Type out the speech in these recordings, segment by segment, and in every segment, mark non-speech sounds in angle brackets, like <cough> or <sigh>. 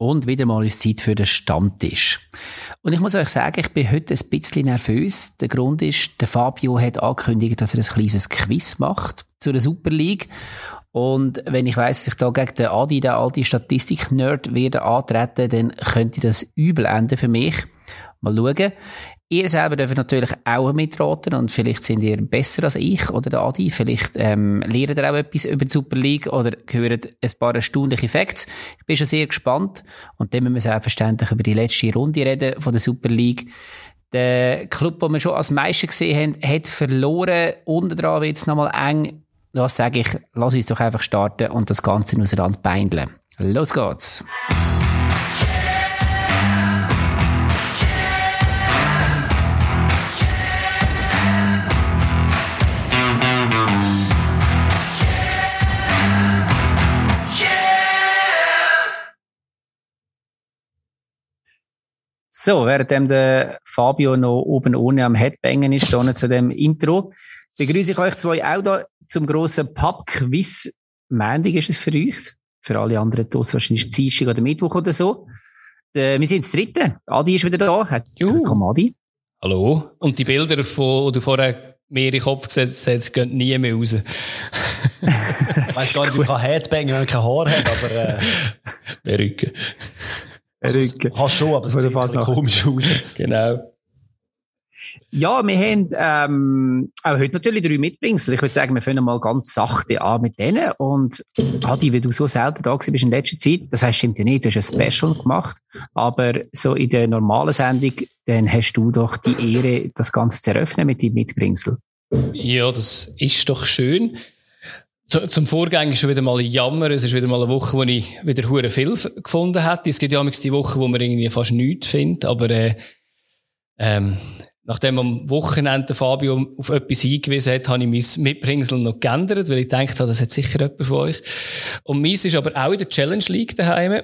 und wieder mal ist Zeit für den Stammtisch. Und ich muss euch sagen, ich bin heute ein bisschen nervös. Der Grund ist, der Fabio hat angekündigt, dass er ein kleines Quiz macht zu der Super League. Und wenn ich weiss, dass ich da gegen den Adi, den alte Statistik-Nerd, werde antreten, dann könnte das übel enden für mich. Mal schauen. Ihr selber dürft natürlich auch mitraten und vielleicht sind ihr besser als ich oder der Adi. Vielleicht ähm, lernt ihr auch etwas über die Super League oder hört ein paar erstaunliche Facts. Ich bin schon sehr gespannt. Und dann müssen wir selbstverständlich über die letzte Runde reden von der Super League. Der Club, den wir schon als Meister gesehen haben, hat verloren. Unten dran wird es nochmal eng. Was sage ich, lass uns doch einfach starten und das Ganze auseinander beindeln. Los geht's! So, währenddem der Fabio noch oben ohne am Headbangen ist, zu dem Intro, begrüße ich euch zwei auch da zum grossen Pub-Quiz. Mendig ist es für euch. Für alle anderen draussen wahrscheinlich Dienstag oder Mittwoch oder so. Äh, wir sind das dritte. Adi ist wieder da. Willkommen, Adi. Hallo. Und die Bilder, die du vorher mir in den Kopf gesetzt hast, gehen nie mehr raus. ich <laughs> weiss gar nicht, du kannst Headbangen, wenn man kein Haar hat, aber... Äh... Perücke. Perücke. Also, kannst schon, aber es <laughs> sieht fast komisch <laughs> aus. Genau. Ja, wir haben ähm, auch heute natürlich drei Mitbringsel. Ich würde sagen, wir fangen mal ganz sachte an mit denen. Und Adi, wie du so selten da bist in letzter Zeit, das heißt, stimmt ja nicht, du hast ein Special gemacht, aber so in der normalen Sendung, dann hast du doch die Ehre, das Ganze zu eröffnen mit dem Mitbringsel. Ja, das ist doch schön. Zum Vorgang ist schon wieder mal ein Jammer. Es ist wieder mal eine Woche, wo ich wieder hure viel gefunden hätte. Es gibt ja die Woche, wo man irgendwie fast nichts findet, aber äh, ähm, nachdem am Wochenende Fabio auf etwas hingewiesen hat, habe ich mein Mitbringsel noch geändert, weil ich gedacht habe, das hat sicher jemand von euch. Und meins ist aber auch in der Challenge League daheim.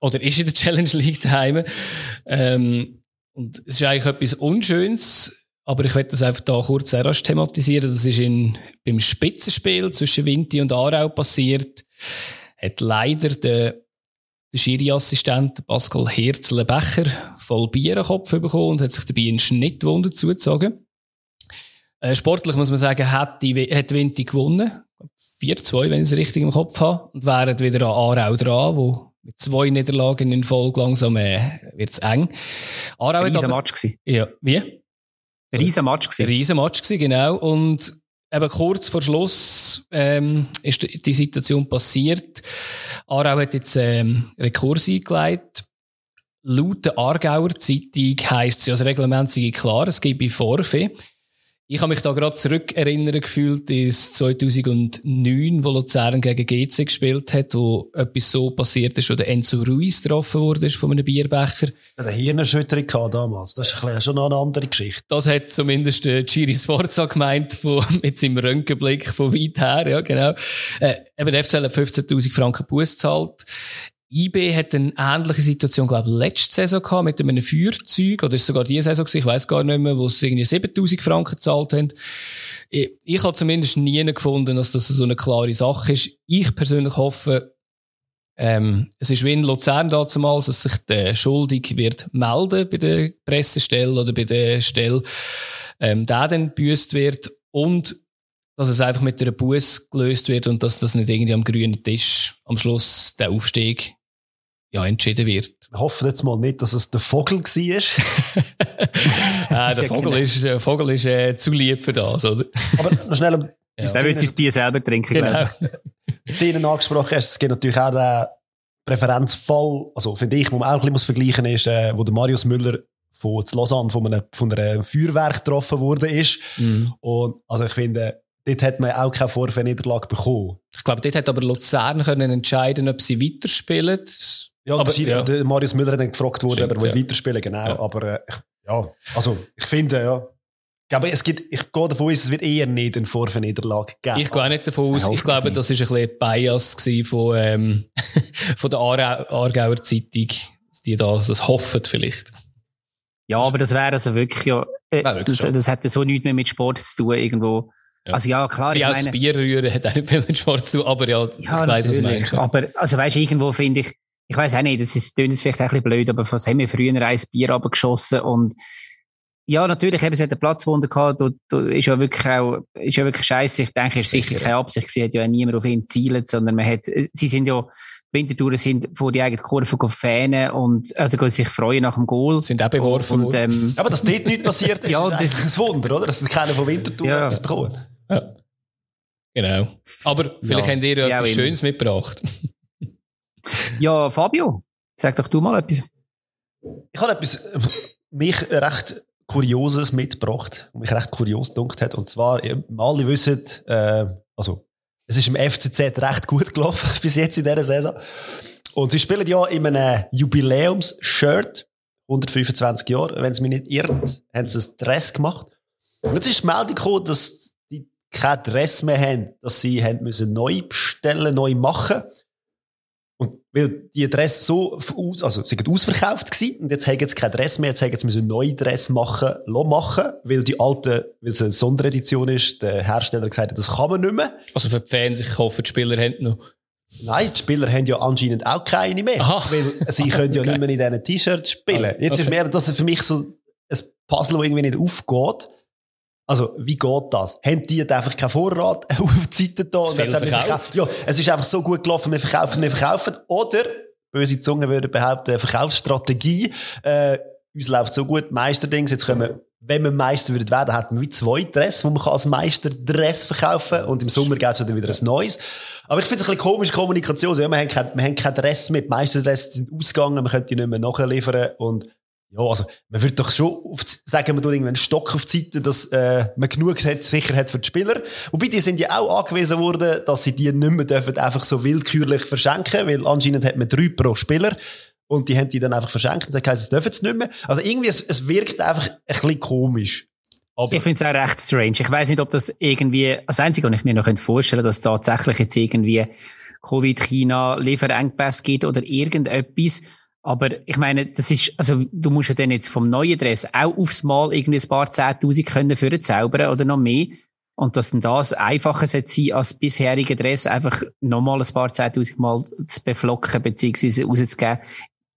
Oder ist in der <laughs> Challenge League daheim. Ähm, und es ist eigentlich etwas Unschönes aber ich werde das einfach da kurz erst thematisieren. Das ist in, beim Spitzenspiel zwischen Vinti und Aarau passiert. Hat leider der, der Schiri-Assistent Pascal Herzle-Becher voll Bier am Kopf bekommen und hat sich dabei einen Schnittwunde zugezogen. Äh, sportlich muss man sagen, hat, die, hat Vinti gewonnen. 4-2, wenn ich es richtig im Kopf habe. Und wären wieder an Aarau dran, wo mit zwei Niederlagen in Folge langsam äh, wird es eng. Aarau Ein Match gewesen. Ja, wie? Riesen Match gewesen. Riesen Match gewesen, genau. Und eben kurz vor Schluss ähm, ist die Situation passiert. Aarau hat jetzt ähm, Rekurs eingeleitet. Laut der Aargauer Zeitung heisst es ja, das Reglement sei klar, es gebe Vorfee. Ich habe mich da gerade zurückerinnern gefühlt ins 2009, wo Luzern gegen GC gespielt hat, wo etwas so passiert ist, wo der Enzo Ruiz getroffen wurde von einem Bierbecher. Ja, der Hirnerschütterung gehabt damals. Das ist schon noch eine andere Geschichte. Das hat zumindest der Giri Sforza gemeint, von, <laughs> mit seinem Röntgenblick von weit her, ja, genau. Äh, eben, der FCL hat 15.000 Franken Buß gezahlt. IB hat eine ähnliche Situation, glaube ich, letzte Saison gehabt mit einem Feuerzeug, oder ist sogar diese Saison gewesen, ich weiß gar nicht mehr, wo sie irgendwie 7000 Franken gezahlt haben. Ich, ich habe zumindest nie gefunden, dass das so eine klare Sache ist. Ich persönlich hoffe, ähm, es ist wie in Luzern damals, dass sich der Schuldig wird melden bei der Pressestelle oder bei der Stelle, ähm, der dann büßt wird und dass es einfach mit einer Buß gelöst wird und dass das nicht irgendwie am grünen Tisch am Schluss der Aufstieg ja, entschieden wird. Wir hoffen jetzt mal nicht, dass es der Vogel war. <laughs> ah, der Vogel ist, der Vogel ist äh, zu lieb für das, oder? Aber noch schnell. Um <laughs> ja. Der wird sein Bier selber trinken, genau. Die Szene <laughs> angesprochen hast, es gibt natürlich auch den Präferenzfall, also finde ich, wo man auch ein bisschen vergleichen muss, ist, äh, wo der Marius Müller von Lausanne von, einem, von einer Feuerwerk getroffen wurde ist. Mm. Und also ich finde, dort hat man auch keine Vorfernniederlage bekommen. Ich glaube, dort hat aber Luzern können entscheiden, ob sie weiterspielen. Ja, aber, ja. Der Marius Müller hat dann gefragt worden, Stimmt, ob er ja. weiterspielen genau. Ja. Aber äh, ja, also ich finde, ja. Ich, glaube, es gibt, ich gehe davon aus, es wird eher nicht eine Vorverniederlage geben. Ich gehe auch nicht davon aus. Ich glaube, das war ein bisschen Bias von, ähm, <laughs> von der Aargauer Zeitung, die da das hoffen vielleicht. Ja, aber das wäre also wirklich ja, äh, wirklich das, das hätte so nichts mehr mit Sport zu tun irgendwo. Ja. Also ja, klar. Ich, ich meine, das Bier rühren hat auch nicht viel mit Sport zu, aber ja, ja ich weiss, was du meinst. Aber, also weißt du, irgendwo finde ich, ich weiß auch nicht, das ist, das ist vielleicht auch ein bisschen blöd, aber was haben wir früher ein Bier abgeschossen und ja, natürlich, eben, es hat eine Platzwunde gehabt, da, da ist ja wirklich auch, ist ja wirklich scheiße. Ich denke, es ist sicher keine Absicht, sie hat ja niemand auf ihn zielt, sondern man hat, sie sind ja, Wintertouren sind vor die eigene Kurve fähnen und, also gehen sich freuen nach dem Goal. Sind auch beworfen und, ähm, Aber dass dort nichts passiert ist, <laughs> ja, ist ein Wunder, oder? Dass keiner von Winterthur ja. etwas bekommen. Ja. Genau. Aber vielleicht ja. habt ihr ja etwas Schönes mitgebracht. <laughs> ja, Fabio, sag doch du mal etwas. Ich habe etwas, <laughs> mich recht Kurioses mitgebracht, mich recht kurios gedunkt hat. Und zwar, alle wissen, äh, also, es ist im FCZ recht gut <laughs> gelaufen bis jetzt in dieser Saison. Und sie spielen ja in einem Jubiläums-Shirt, 125 Jahre, wenn es mich nicht irrt, haben sie ein Dress gemacht. Und jetzt ist die Meldung gekommen, dass die kein Dress mehr haben, dass sie haben müssen neu bestellen, neu machen. Und weil die Dress so aus, also sie sind ausverkauft gewesen, und jetzt haben sie kein Dress mehr, jetzt haben sie einen neuen Dress machen, machen, weil die alte, weil es eine Sonderedition ist, der Hersteller gesagt hat, das kann man nicht mehr. Also für die Fans, ich hoffe, die Spieler haben noch. Nein, die Spieler haben ja anscheinend auch keine mehr. Aha. Weil sie <laughs> können ja okay. nicht mehr in diesen T-Shirts spielen. Jetzt okay. ist mir das für mich so ein Puzzle, das irgendwie nicht aufgeht. Also, wie geht das? Haben die einfach keinen Vorrat auf die Seite da? Und jetzt verkauft? Ja, es ist einfach so gut gelaufen, wir verkaufen, wir verkaufen. Oder, böse Zungen würden behaupten, Verkaufsstrategie. Äh, uns läuft so gut, Meisterdings, jetzt können wir, wenn wir Meister würden werden, hätten wir wie zwei Dress, wo man als Meister Dress verkaufen kann. Und im Sommer gibt es dann wieder ein neues. Aber ich finde es ein bisschen komisch, Kommunikation. Ja, wir haben kein, wir haben kein Dress die Meisterdress sind ausgegangen, wir können die nicht mehr nachliefern. Und ja, also, man würde doch schon auf, sagen, man tut irgendwann einen Stock auf die Seite, dass äh, man genug hat, Sicherheit für die Spieler. Wobei, die sind ja auch angewiesen worden, dass sie die nicht mehr dürfen einfach so willkürlich verschenken, weil anscheinend hat man drei pro Spieler und die haben die dann einfach verschenkt und heisst, es dürfen sie nicht mehr. Also irgendwie, es, es wirkt einfach ein bisschen komisch. Aber ich finde es auch recht strange. Ich weiß nicht, ob das irgendwie, das Einzige, was ich mir noch vorstellen könnte, dass tatsächlich jetzt irgendwie Covid-China Lieferengpässe gibt oder irgendetwas, aber ich meine, das ist, also du musst ja dann jetzt vom neuen Dress auch aufs Mal irgendwie ein paar Zehntausend können für zaubern oder noch mehr. Und dass dann das einfacher sein als bisherige Dress einfach nochmal ein paar Zehntausend Mal zu beflocken bzw. rauszugeben.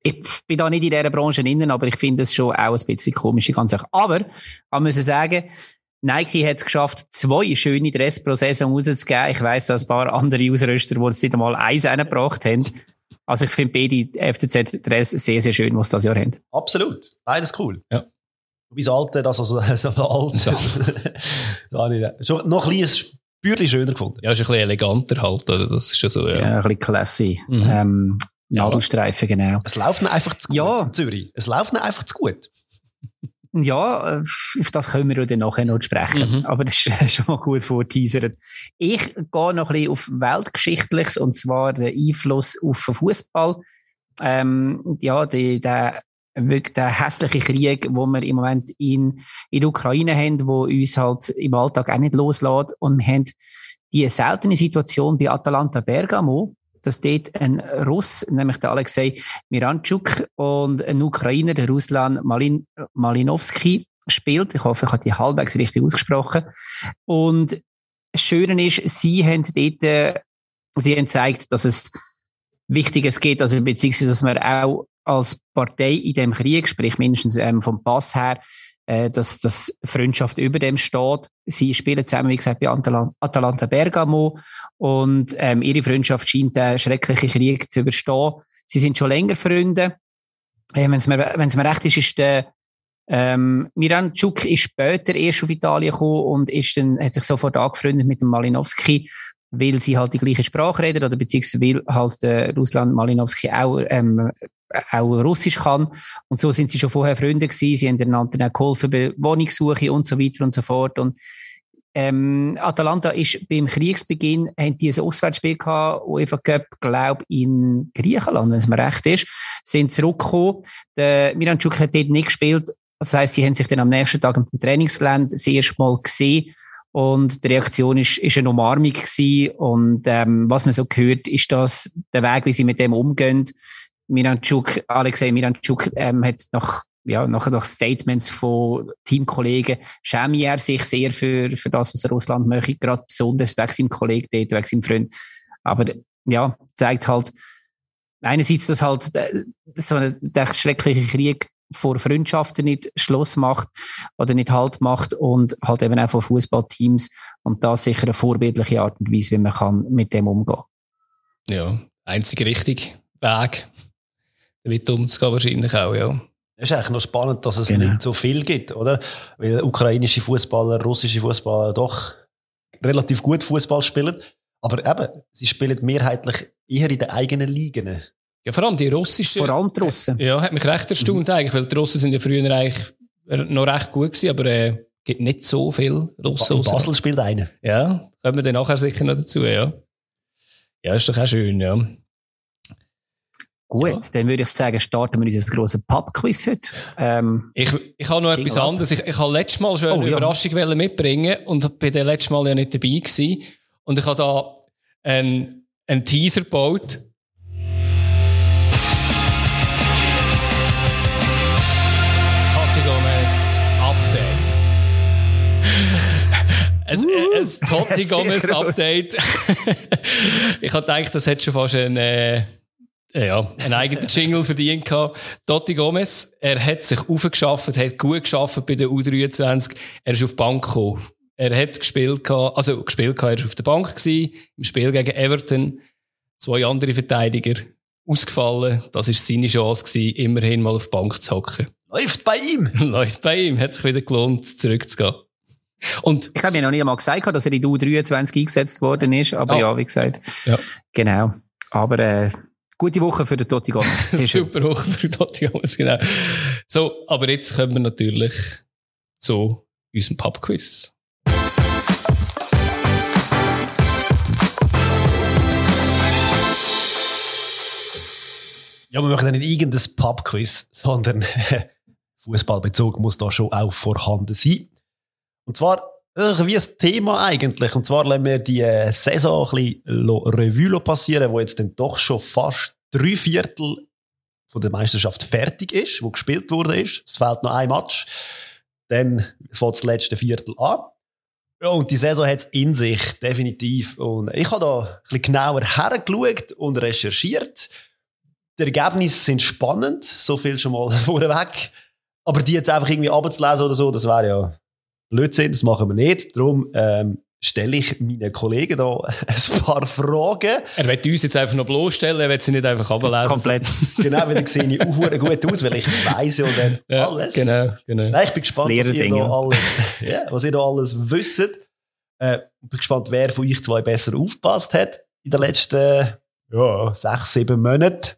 Ich bin da nicht in dieser Branche innen, aber ich finde das schon auch ein bisschen komisch, die ganze Sache. Aber, man muss sagen, Nike hat es geschafft, zwei schöne Dress rauszugeben. Ich weiss, dass ein paar andere Ausrüster, die jetzt nicht einmal eins reingebracht haben. Also ich finde beide FCZ-Dress sehr, sehr schön, was das Jahr haben. Absolut. Beides cool. Ja. Wie das alte, das also so alt. So. Schon noch ein bisschen Bürdchen schöner gefunden. Ja, ist ein bisschen eleganter halt, oder? Das ist ja so, ja. Ja, ein bisschen classy. Mhm. Ähm, Nadelstreifen, genau. Es läuft einfach zu gut ja. in Zürich. Es läuft einfach zu gut. Ja, äh, auf das können wir dann nachher noch sprechen. Mhm. Aber das ist <laughs> schon mal gut vorteasert. Ich gehe noch ein bisschen auf Weltgeschichtliches, und zwar den Einfluss auf den Fußball. Ähm, ja, die, der, wirklich der hässliche Krieg, wo wir im Moment in, in der Ukraine haben, wo uns halt im Alltag auch nicht loslässt. Und wir haben die seltene Situation bei Atalanta Bergamo, dass dort ein Russ, nämlich der Alexei Miranchuk und ein Ukrainer, der Ruslan Malin, Malinowski, spielt. Ich hoffe, ich habe die halbwegs richtig ausgesprochen. Und das Schöne ist, sie haben dort, äh, sie haben gezeigt, dass es Wichtiges geht, also beziehungsweise, dass man auch als Partei in dem Krieg, sprich mindestens ähm, vom Pass her, äh, dass, dass Freundschaft über dem steht. Sie spielen zusammen, wie gesagt, bei Atalanta Bergamo und ähm, ihre Freundschaft scheint den schrecklichen Krieg zu überstehen. Sie sind schon länger Freunde. Äh, Wenn es mir, wenn's mir recht ist, ist der ähm, Miran Czuk ist später erst auf Italien gekommen und ist dann, hat sich sofort angefreundet mit dem Malinowski, weil sie halt die gleiche Sprache reden oder beziehungsweise weil halt der Russland Malinowski auch ähm, auch Russisch kann. Und so sind sie schon vorher Freunde gewesen. Sie haben einander dann geholfen bei Wohnungssuche und so weiter und so fort. Und ähm, Atalanta ist beim Kriegsbeginn, haben die ein Auswärtsspiel gehabt, UEFA Cup, glaube in Griechenland, wenn es mir recht ist, sind zurückgekommen. Der Miranchuk hat dort nicht gespielt. Das heisst, sie haben sich dann am nächsten Tag im Trainingsgelände das erste Mal gesehen. Und die Reaktion ist, ist eine Umarmung gewesen. Und ähm, was man so gehört, ist das der Weg, wie sie mit dem umgehen. Miranchuk, Alexei Miranchuk ähm, hat nach, ja, nach, nach Statements von Teamkollegen schäme er sich sehr für, für das, was Russland möchte, gerade besonders wegen seinem Kollegen dort, wegen seinem Freund. Aber ja, zeigt halt, einerseits, dass halt äh, so ein der schreckliche Krieg vor Freundschaften nicht Schluss macht oder nicht Halt macht und halt eben auch von Fußballteams und da sicher eine vorbildliche Art und Weise, wie man kann mit dem umgehen. Ja, einzig richtig Weg, damit umzugehen wahrscheinlich auch, ja. Es ist eigentlich noch spannend, dass es genau. nicht so viel gibt, oder? Weil ukrainische Fußballer, russische Fußballer doch relativ gut Fußball spielen. Aber eben, sie spielen mehrheitlich eher in den eigenen Ligen. Ja, vor allem die russischen. Vor allem die Russen. Ja, hat mich recht erstaunt mhm. eigentlich, weil die Russen sind ja früher eigentlich noch recht gut gewesen, aber äh, gibt nicht so viel Russen. Ba Basel spielt einen. Ja, kommen wir dann nachher sicher noch dazu, ja. Ja, ist doch auch schön, ja. Gut, ja. dann würde ich sagen, starten wir unser grosses Pub-Quiz heute. Ähm, ich, ich habe noch etwas anderes. Ich, ich habe letztes Mal schon oh, eine ja. Überraschung mitbringen und bin dann letztes Mal ja nicht dabei gewesen. Und ich habe da einen, einen Teaser gebaut. Gomez Update. ein, uh, ein Totti Gomez Update. <laughs> ich habe gedacht, das hätte schon fast ein, äh, ja, einen eigenen Jingle verdient gehabt. Totti Gomez, er hat sich aufgeschafft, hat gut geschafft bei der U23. Er ist auf die Bank gekommen. Er hat gespielt, gehabt, also gespielt, gehabt, er ist auf der Bank gewesen, im Spiel gegen Everton. Zwei andere Verteidiger ausgefallen. Das ist seine Chance gewesen, immerhin mal auf die Bank zu hocken. Läuft bei ihm! <laughs> Läuft bei ihm. Hat sich wieder gelohnt, zurückzugehen. Und ich habe mir noch nie einmal gesagt, dass er in die U23 eingesetzt worden ist, aber oh. ja, wie gesagt. Ja. Genau. Aber äh, gute Woche für den Totti Gomez. <laughs> Super Woche für den Totti Gomez, genau. So, aber jetzt kommen wir natürlich zu unserem Pubquiz. Ja, wir machen nicht irgendein Pubquiz, sondern <laughs> Fußballbezug muss da schon auch vorhanden sein. Und zwar wie ein Thema eigentlich. Und zwar lassen wir die äh, Saison ein bisschen Revue passieren, wo jetzt dann doch schon fast drei Viertel von der Meisterschaft fertig ist, wo gespielt wurde. Es fehlt noch ein Match. Dann fängt das letzte Viertel an. Ja, und die Saison hat es in sich, definitiv. Und ich habe da ein bisschen genauer hergeschaut und recherchiert. Die Ergebnisse sind spannend, so viel schon mal <laughs> vorweg. Aber die jetzt einfach irgendwie abzulesen oder so, das wäre ja Blödsinn, das machen wir nicht. Darum ähm, stelle ich meinen Kollegen da <laughs> ein paar Fragen. Er wird uns jetzt einfach noch bloßstellen, er wird sie nicht einfach ablesen. Komplett. <laughs> genau, weil ich sehe ich auch gut aus, weil ich weiss ja dann ja, alles. Genau, genau. Nein, ich bin gespannt, was ihr, da alles, <laughs> ja, was ihr da alles wisst. Äh, ich bin gespannt, wer von euch zwei besser aufgepasst hat in den letzten ja, sechs, sieben Monaten.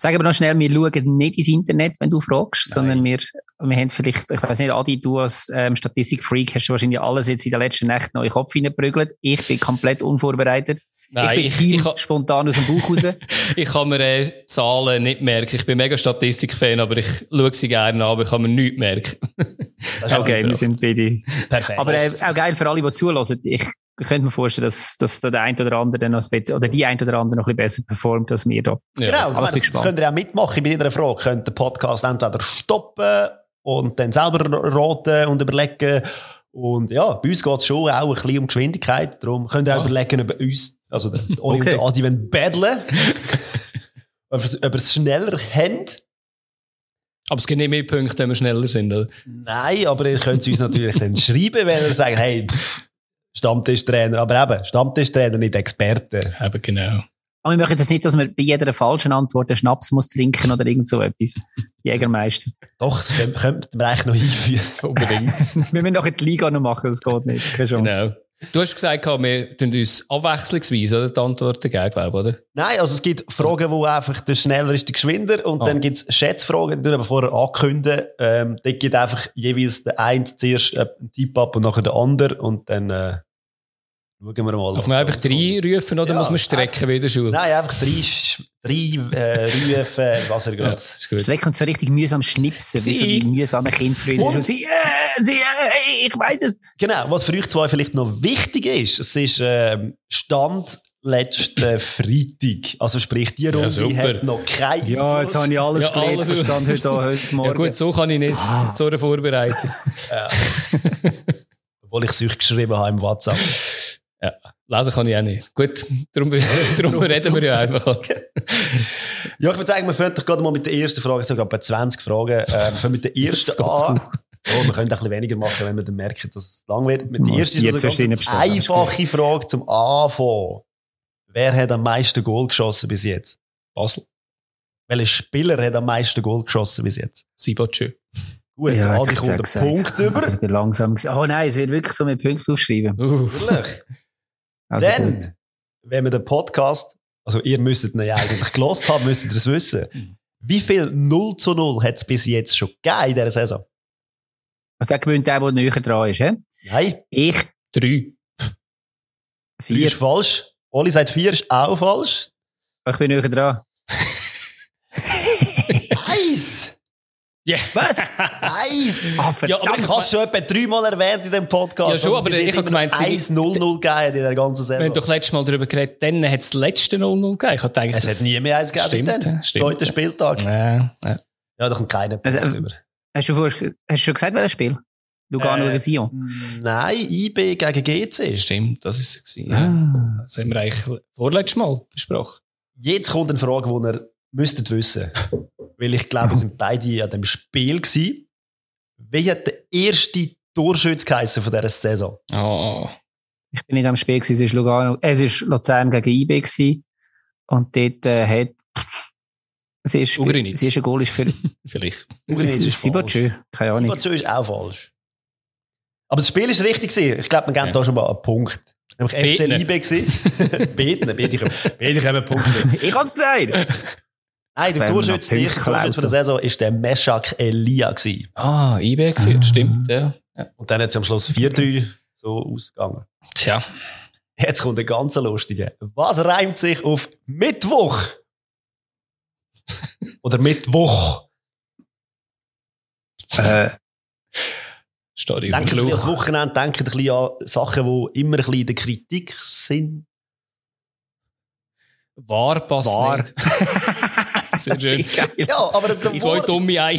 Sagen wir noch schnell, wir schauen nicht ins Internet, wenn du fragst, Nein. sondern wir, wir haben vielleicht, ich weiß nicht, Adi, du als ähm, Statistikfreak hast wahrscheinlich alles jetzt in der letzten Nacht noch in den Kopf hineingeprügelt. Ich bin komplett unvorbereitet. Nein, ich bin ich, ich, spontan aus dem Buch raus. <laughs> ich kann mir äh, Zahlen nicht merken. Ich bin mega Statistikfan, aber ich schaue sie gerne an, aber ich kann mir nichts merken. <laughs> okay, wir sind beide. Perfekt. Aber äh, auch geil für alle, die zulassen. Ich ich könnte mir vorstellen, dass, dass der ein oder andere noch ein bisschen, oder die ein oder andere noch ein bisschen besser performt als wir da. Ja. Genau, das, das könnt ihr auch mitmachen bei jeder Frage. Könnt den Podcast entweder stoppen und dann selber raten und überlegen. Und ja, bei uns geht es schon auch ein bisschen um Geschwindigkeit. Darum könnt ihr auch ah. überlegen, ob uns, also der <laughs> Oli okay. und der Adi wollen battlen, <laughs> ob ihr es schneller habt. Aber es gibt nicht mehr Punkte, wenn wir schneller sind, oder? Nein, aber ihr könnt es uns natürlich dann schreiben, wenn ihr sagt, hey, pff, Stammtischtrainer, aber eben, Stammtischtrainer, nicht Experte. Eben, genau. Aber wir möchten jetzt nicht, dass man bei jeder falschen Antwort einen Schnaps muss trinken oder irgend so etwas. <laughs> Jägermeister. Doch, das könnte man eigentlich noch einführen. Unbedingt. <laughs> wir müssen in die Liga noch machen, das geht nicht. Keine Chance. Genau. Du hast gesagt, wir tun uns abwechslungsweise oder, die Antworten geben, glaube oder? Nein, also es gibt Fragen, wo einfach der schneller ist, der geschwinder. Und ah. dann gibt es Schätzfragen, die wir vorher ankündigen. Ähm, da gibt einfach jeweils der eine zuerst äh, einen Tipp ab und nachher der andere. Und dann äh, schauen wir mal. Darf man einfach drei rufen oder ja, muss man strecken wie in der Schule? Nein, einfach drei, drei äh, rufen, <laughs> was er gerade... Ja, strecken und so richtig mühsam schnipsen, sie. wie so die mühsamen Kinder früher. Sie, äh, sie, äh, ich weiß es. Genau, was für euch zwei vielleicht noch wichtig ist, es ist äh, Stand letzten <coughs> Freitag. Also sprich, die Runde ja, hat noch kein Ja, jetzt habe ich alles ja, gelernt, alles Stand heute, heute <laughs> Morgen. Ja gut, so kann ich nicht, ah. so eine Vorbereitung. ja. Obwohl ich es euch geschrieben habe im WhatsApp. <laughs> Ja. Lesen kann ich auch nicht. Gut, darum, <laughs> darum reden wir ja einfach. <laughs> Ja, ich würde sagen, wir fangen doch gerade mal mit der ersten Frage, sogar bei 20 Fragen, äh, wir fangen mit der <laughs> ersten an. Oh, wir können ein bisschen weniger machen, wenn wir dann merken, dass es lang wird. Mit der ersten die ist also eine einfache Frage zum Anfang. Wer hat am meisten Goal geschossen bis jetzt? Basel. Welcher Spieler hat am meisten Goal geschossen bis jetzt? Sibotschö. Gut, Ja, Adi ich kommt einen gesagt. Punkt über. Ich bin langsam. Oh nein, es wird wirklich so mit Punkten aufschreiben. Uh, Natürlich. Also gut. Dann, wenn wir den Podcast, also ihr müsstet ihn ja eigentlich gelost haben, müsstet ihr es wissen. Wie viel 0 zu 0 hat es bis jetzt schon gegeben in dieser Saison? Also der gewinnt der, der näher dran ist. He? Nein, Ich drei. vier vier. ist falsch. Oli sagt vier ist auch falsch. Ich bin näher dran. <laughs> Eins! Ja. Was? Eins! <laughs> Ah, Ja, aber ich habe es schon etwa dreimal erwähnt in dem Podcast. Ja, schon, es aber ich habe gemeint, sie- 1-0-0 gegeben in der ganzen Wir haben doch letztes Mal darüber geredet, dann hat es das letzte 0-0 gegeben. Ich eigentlich Es hat nie mehr eins gegeben. Stimmt, stimmt. Zweiter Spieltag. Ja, ja. Ja, da kommt keiner Punkt Also, über. Hast du, vorher, hast du schon gesagt, welches Spiel? Lugano Äh, gegen Sion. Nein, IB gegen GC. Stimmt, das ist es. Ja. Ah. Das haben wir eigentlich vorletztes Mal besprochen. Jetzt kommt eine Frage, die ihr müsstet wissen. Weil ich glaube, wir sind beide an dem Spiel gewesen. Wie hat der erste Torschütz geheissen von dieser Saison? Oh. Ich bin nicht am Spiel, gewesen, es war Lugano, äh, es war Luzern gegen IB gewesen. und dort äh, hat erste Spiel, Ugrinic. das erste Goal ist für <laughs> Vielleicht. Ugrinic es ist ist Sibachö, keine Ahnung. Sibachö ist auch falsch. Aber das Spiel ist richtig gewesen. Ich glaube, man gibt Ja. da schon mal einen Punkt. Nämlich FC. IB gewesen. <laughs> Beten, bete ich. Bete ich einen Punkt. mit. <laughs> Ich hab's gesagt! Nein, der Wenn man Torschütz, der Punkte erste Torschütz von der. Saison ist der Meshak Elia gewesen. Ah, IB geführt, Ah. stimmt, ja. ja. Und dann hat es am Schluss 4-3 so ausgegangen. Tja. Jetzt kommt der ganz lustige. Was reimt sich auf Mittwoch? <laughs> Oder Mittwoch? äh, Stadion. Denkt ein bisschen ans. Wochenende, denkt ein bisschen an Sachen, die immer ein bisschen in der Kritik sind. War passt War. nicht. <laughs> Sehr <laughs> schön. Ja, aber der zwei Wort, dumme Ei.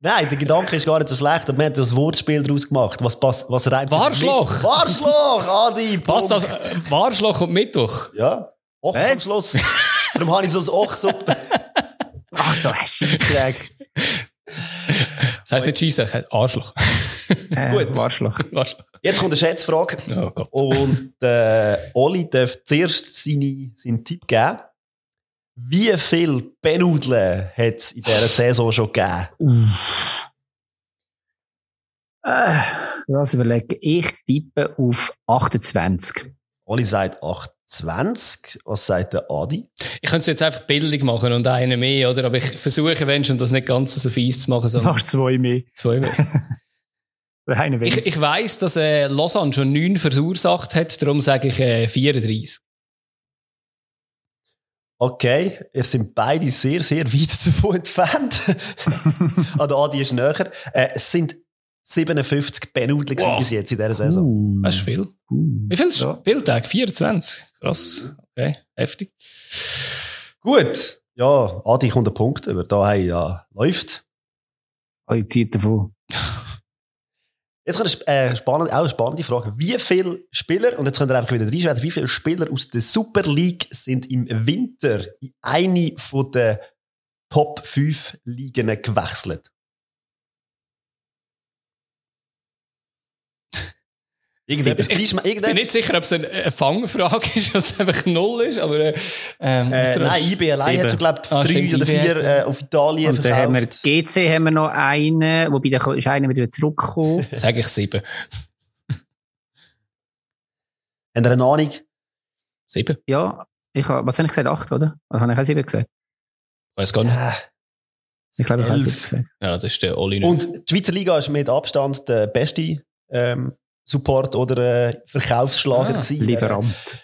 Nein, der Gedanke ist gar nicht so schlecht. aber Wir haben das Wortspiel daraus gemacht. Was, pass, was reimt Warschloch. Warschloch, Adi. Passt das? Äh, Warschloch und Mittwoch. Ja. Och am Was? Schluss. Darum habe ich so ein Och so. <laughs> Ach, so <laughs> ein Scheissdreck. Das heisst nicht das heisst Arschloch. Äh, Gut. Warschloch. Warschloch. Jetzt kommt eine Schätzfrage. Oh Gott. Und der Oli darf zuerst seine, seinen Tipp geben. Wie viel Benudeln hat es in dieser Saison schon gegeben? Äh, was überlegen? Ich tippe auf 28. Oli sagt 28. Was sagt der Adi? Ich könnte es jetzt einfach billig machen und einen mehr, oder? Aber ich versuche, wenn schon, das nicht ganz so fies zu machen, Machst zwei mehr. zwei mehr. <laughs> Ich, weniger. ich weiss, dass äh, Lausanne schon neun verursacht hat, darum sage ich äh, 34. Okay, ihr sind beide sehr, sehr weit <laughs> davon entfernt. <laughs> ah, der Adi ist näher. Äh, es sind 57 Benudeln Wow. bis jetzt in dieser Saison. Uh, Das ist viel. uh. Wie viel Ja. Spieltage? 24. Krass. Okay, heftig. Gut. Ja, Adi kommt ein Punkt über. Da hey, ja, läuft. Ich ziehe davon. <laughs> Jetzt kommt eine äh, spannende, auch eine spannende Frage. Wie viele Spieler, und jetzt könnt ihr einfach wieder reinschreiben, wie viele Spieler aus der Super League sind im Winter in eine der Top 5 Ligen gewechselt? Irgendetwas Sieben. dreischme- Ich bin nicht sicher, ob es eine, eine Fangfrage ist, was es einfach null ist, aber äh, ähm, Äh, ich nein, IB allein hat schon, glaube ich, Ah, drei stimmt, oder vier äh, auf Italien Und dann haben wir verkauft. GC haben wir noch einen, wobei da ist einer wieder zurückgekommen. <laughs> sage ich sieben. Habt ihr eine Ahnung? Sieben? ja, ich habe, was habe ich gesagt? Acht, oder? Oder habe ich auch sieben gesagt? Weiß gar nicht. Ja. Ich glaube, ich habe sieben gesagt. Ja, das ist der Oli. Und die Schweizer Liga ist mit Abstand der beste ähm, Support oder äh, Verkaufsschlager Ah, gewesen. Lieferant.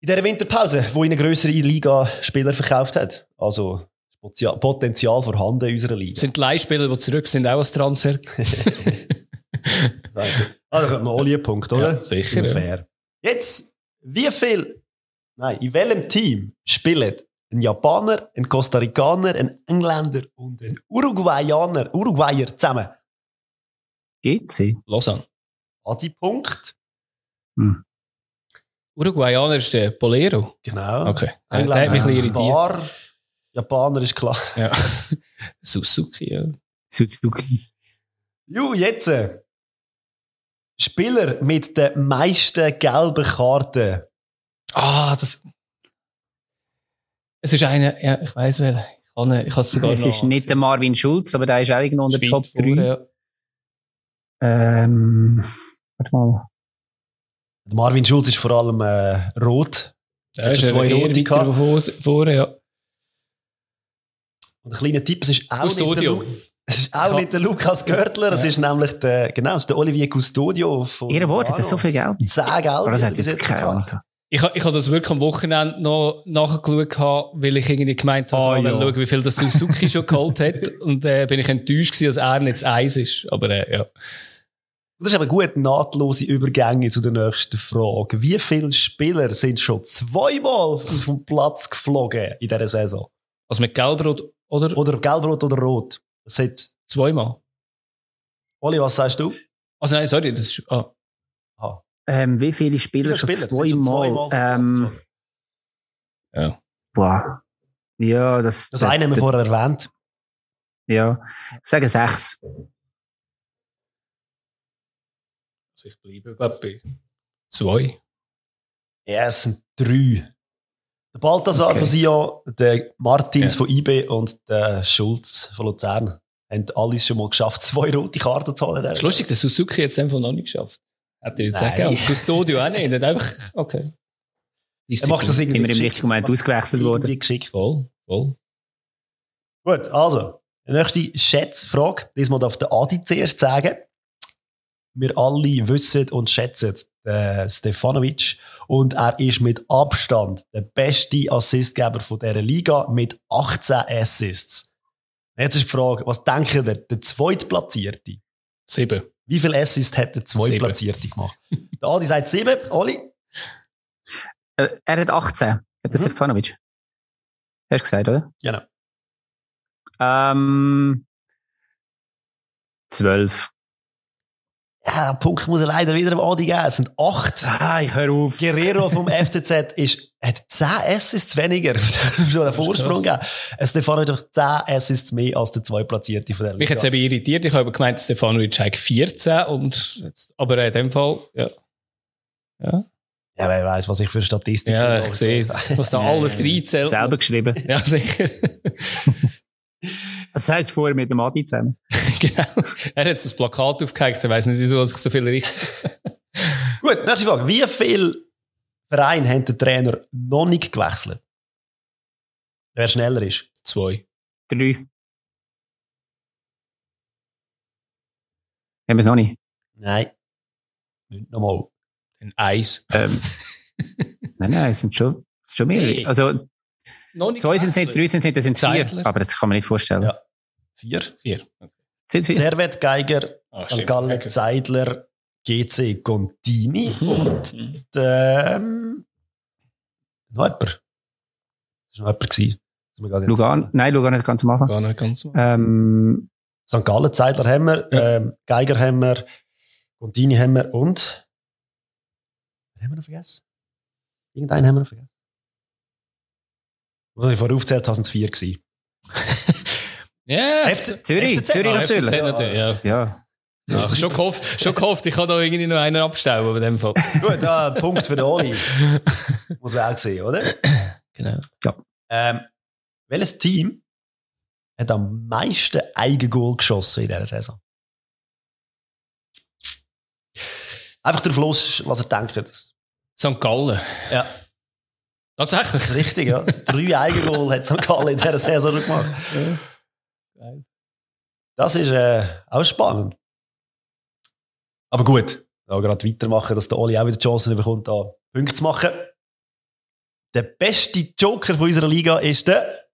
In dieser Winterpause, wo eine größere Liga Spieler verkauft hat. Also Potenzial- vorhanden in unserer Liga. Sind die Leihspieler, die zurück sind, auch ein Transfer? <laughs> Da kommt noch alle Punkt, oder? Ja, sicher, ja. Fair. Jetzt, wie viel, nein, in welchem Team spielen ein Japaner, ein Costa Ricaner, ein Engländer und ein Uruguayaner, Uruguayer zusammen? GC. Lausanne. Adi Punkt. Hm. Uruguayaner ist der Bolero. Genau. Okay. Der, Engländer der hat mich ein bisschen paar. Japaner ist klar. Ja. <laughs> Suzuki, ja. Suzuki. Ju, jetzt. äh, Spieler mit den meisten gelben Karten. Ah, das. Es ist einer, ja, ich weiß wel. Ich kann, ich kann es sogar Es noch ist nicht der Marvin Schulz, aber der ist auch irgendwo unter Top Schweiz vorne, 3. Ja. Ähm, warte mal. Marvin Schulz ist vor allem äh, rot. Der ist zwei rote vor, vorne, ja. Und ein kleiner Tipp, es ist auch, nicht der, es ist auch Ich nicht der Lukas Görtler, es Ja. ist nämlich der, genau, es ist der Olivier Custodio von Ihr Wort, hat er so viel Geld? Zehn Geld. Aber das hat er jetzt keine. Ahnung. Ich, ich habe das wirklich am Wochenende noch nachgeschaut, weil ich irgendwie gemeint habe, Ah, ja. schauen, wie viel das Suzuki schon geholt hat. <laughs> Und äh, bin ich enttäuscht gewesen, dass er nicht das Eis ist. Aber äh, ja. Das ist aber gut, nahtlose Übergänge zu der nächsten Frage. Wie viele Spieler sind schon zweimal aus dem Platz geflogen in dieser Saison? Also mit Gelbrot oder Oder gelb-rot oder rot? Das zweimal. Oli, was sagst du? Also nein, sorry, das ist, ah, Ähm, wie viele Spieler Wie viele schon Spieler sind schon zweimal? zweimal vom Platz Ähm, geflogen? ja. boah. Ja, das. Also einen haben wir vorher erwähnt. Ja. Ich sage sechs. Also ich bleibe, glaube bei zwei. Ja, es sind drei. Der Balthasar Okay. von Sion, der Martins Ja. von IB und der Schulz von Luzern haben alles schon mal geschafft, zwei rote Karten zu holen. Das ist lustig, der Suzuki hat es einfach noch nicht geschafft. Hätte ich jetzt Nein. sagen. Und Custodio auch nicht. Nicht einfach, okay. Er macht das irgendwie Immer im richtigen Moment ausgewechselt worden. Geschickt. Voll, voll. Gut, also, die nächste Schätzfrage. Diesmal darf der Adi zuerst sagen. Wir alle wissen und schätzen den Stefanovic und er ist mit Abstand der beste Assistgeber von dieser Liga mit 18 Assists. Jetzt ist die Frage, was denkt ihr, der Zweitplatzierte? Sieben. Wie viele Assists hat der Zweitplatzierte gemacht? <laughs> Der Adi sagt sieben. Oli? Äh, er hat 18. Hat der Mhm. Stefanovic. Hast du gesagt, oder? Genau. Ähm, 12. Ja, den Punkt muss er leider wieder dem Adi geben. Es sind acht. Ah, ich höre auf. Guerrero vom <laughs> FCZ ist, hat 10 Assists weniger. <laughs> Schon einen Vorsprung gegeben. Stefanovic hat 10 Assists mehr als der Zweitplatzierte von der Mich hat es eben irritiert. Ich habe gemeint, Stefanovic hat 14 und, jetzt- aber in dem Fall, ja. Ja, Ja, wer weiß, was ich für Statistiken ja habe. ich sehe, was da <laughs> alles reinzählt. Selber geschrieben. Ja, sicher. Das heisst vorher mit dem Adi zusammen. Genau. <laughs> Er hat das Plakat aufgehängt, er weiss nicht, wieso ich so viel richtig. <laughs> Gut, nächste Frage. Wie viele Vereine haben den Trainer noch nicht gewechselt? Wer schneller ist? Zwei. Drei. Haben wir es noch nicht? Nein. Nicht nochmal. Ein Eis. Ähm, <laughs> nein, nein, es sind schon, es sind schon mehrere. Hey. Also, Noch nicht zwei sind es nicht, drei sind es nicht, das sind vier. Zeitler. Aber das kann man nicht vorstellen. Ja. Vier. Vier. Vier. Servet, Geiger, Ah, St. stimmt. Gallen, Okay. Zeidler, GC, Contini Mhm. und Mhm. ähm, noch jemand. Das war noch jemand. Lugan, entfallen. nein, Lugan nicht ganz am Anfang. Gar nicht ganz so. Ähm, St. Gallen, Zeidler haben wir, Ja. ähm, Geiger haben wir, Contini haben wir und wen haben wir noch vergessen? Irgendeinen haben wir noch vergessen. Was ich vorher aufgezählt habe, sind es vier gewesen. <laughs> Ja. FC Zürich, FCZ. Zürich Ah, natürlich. FCZ natürlich, ja. ja. ja. Schon gehofft, schon gehofft, ich kann da irgendwie noch einen abstellen, aber in dem Fall. <laughs> Gut, ja, Punkt für den Oli. <laughs> Muss man auch sehen, oder? Genau. Ähm, welches Team hat am meisten Eigengoal geschossen in dieser Saison? Einfach drauf los, was ihr denkt. St. Gallen. Ja, Tatsächlich. das ist richtig, ja. Drei Eigengoal hat St. Gallen in dieser Saison gemacht. Geil. Das ist äh, auch spannend. Aber gut, ja, gerade weitermachen, dass der Oli auch wieder die Chance bekommt, da Punkte zu machen. Der beste Joker von unserer Liga ist der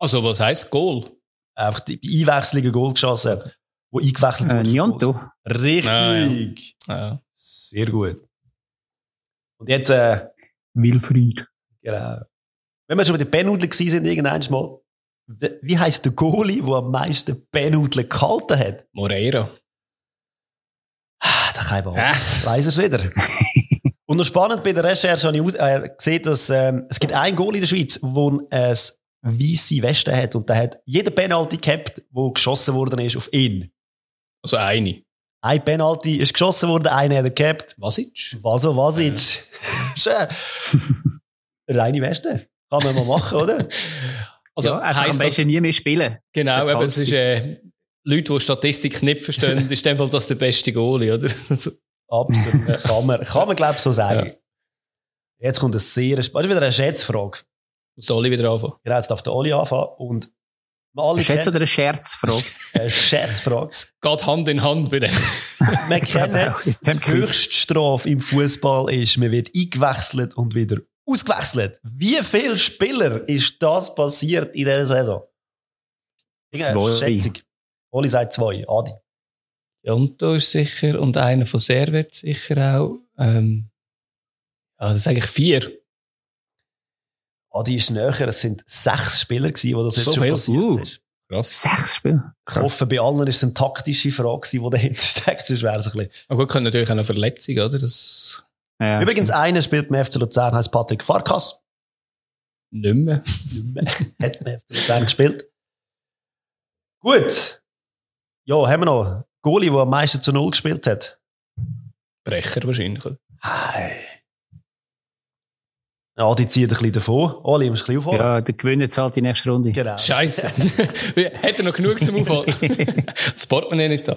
Also, was heisst Goal? einfach die Einwechslungen Goal geschossen wo eingewechselt Äh, wurde. Njonto. Richtig. Ah, Ja. Sehr gut. Und jetzt, äh, Wilfried. genau. Wenn wir schon bei den Pennudeln gewesen sind, irgendwann mal, wie- heisst der Goalie, der am meisten Pennudeln gehalten hat? Moreira. Ah, Da kein Ball. Weiss er es wieder. <laughs> Und noch spannend bei der Recherche habe ich äh, gesehen, dass ähm, es gibt einen Goal in der Schweiz, wo ein weisse Weste hat und der hat jeden Penalty gehabt, wo geschossen worden ist auf ihn. Also eine. Ein Penalty ist geschossen worden, einer hat er gehabt. Wasic? Was so, was jetzt? <laughs> Schön. Reine Weste. Kann man mal machen, oder? <laughs> Also, ja, einfach am besten nie mehr spielen. Genau, aber es ist, äh, Leute, die Statistik nicht verstehen, <laughs> ist in dem Fall das der beste Goalie, oder? <laughs> Also, Absolut. kann man, kann man glaube ich, so sagen. Ja. Jetzt kommt eine sehr, ist wieder eine Schätzfrage. Muss der Oli wieder anfangen? Genau, jetzt darf der Oli anfangen. Und eine Schätz- oder eine Scherzfrage? eine Scherzfrage. Es geht Hand in Hand bei dem. wir kennen es. Die Höchststrafe im Fußball ist, man wird eingewechselt und wieder ausgewechselt. Wie viele Spieler ist das passiert in dieser Saison? Zwei. Schätzung. Oli sagt zwei. Adi. Jonto ist sicher und einer von Servet sicher auch. Ähm, ja, das sind eigentlich vier. Adi ist näher. Es sind sechs Spieler gewesen, wo das jetzt so schon viel? passiert uh, ist. Krass. Sechs Spieler? Ich hoffe, bei allen ist es eine taktische Frage, die dahinter steckt, sonst wäre es ein bisschen. Aber gut, können natürlich auch eine Verletzung, oder? Das ja, Übrigens, stimmt. einer spielt beim FC Luzern, heißt Patrick Farkas. Nicht mehr. Nicht <laughs> mehr. Hat beim FC Luzern gespielt. Gut. Ja, haben wir noch Goalie, der am meisten zu Null gespielt hat? Brecher wahrscheinlich. Hi. Ja, die ziehen ein bisschen davon. Oli, musst du ein bisschen aufholen. Ja, der Gewinner zahlt die nächste Runde. Genau. Scheiße. <laughs> Hat er noch genug zum Aufholen? <laughs> das Portemonnaie nicht da.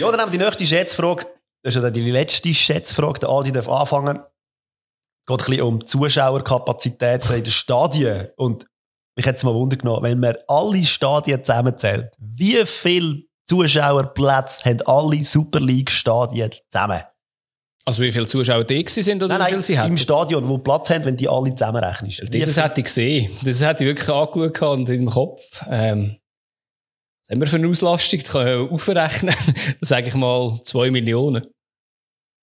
ja, dann haben wir die nächste Schätzfrage. Das ist ja die letzte Schätzfrage. Der Adi darf anfangen. Es geht ein bisschen um Zuschauerkapazität in den Stadien. Und mich hätte es mal Wunder genommen, wenn man alle Stadien zusammenzählt, wie viele Zuschauerplätze haben alle Super League-Stadien zusammen? Also wie viele Zuschauer da sind oder nein, wie viele sie hatten? im Stadion, wo Platz haben, wenn die alle zusammenrechnen. Das hätte ich gesehen. Das hätte ich wirklich angeschaut und in dem Kopf. Ähm, was haben wir für eine Auslastung? Das kann ich aufrechnen. <laughs> sage ich mal zwei Millionen.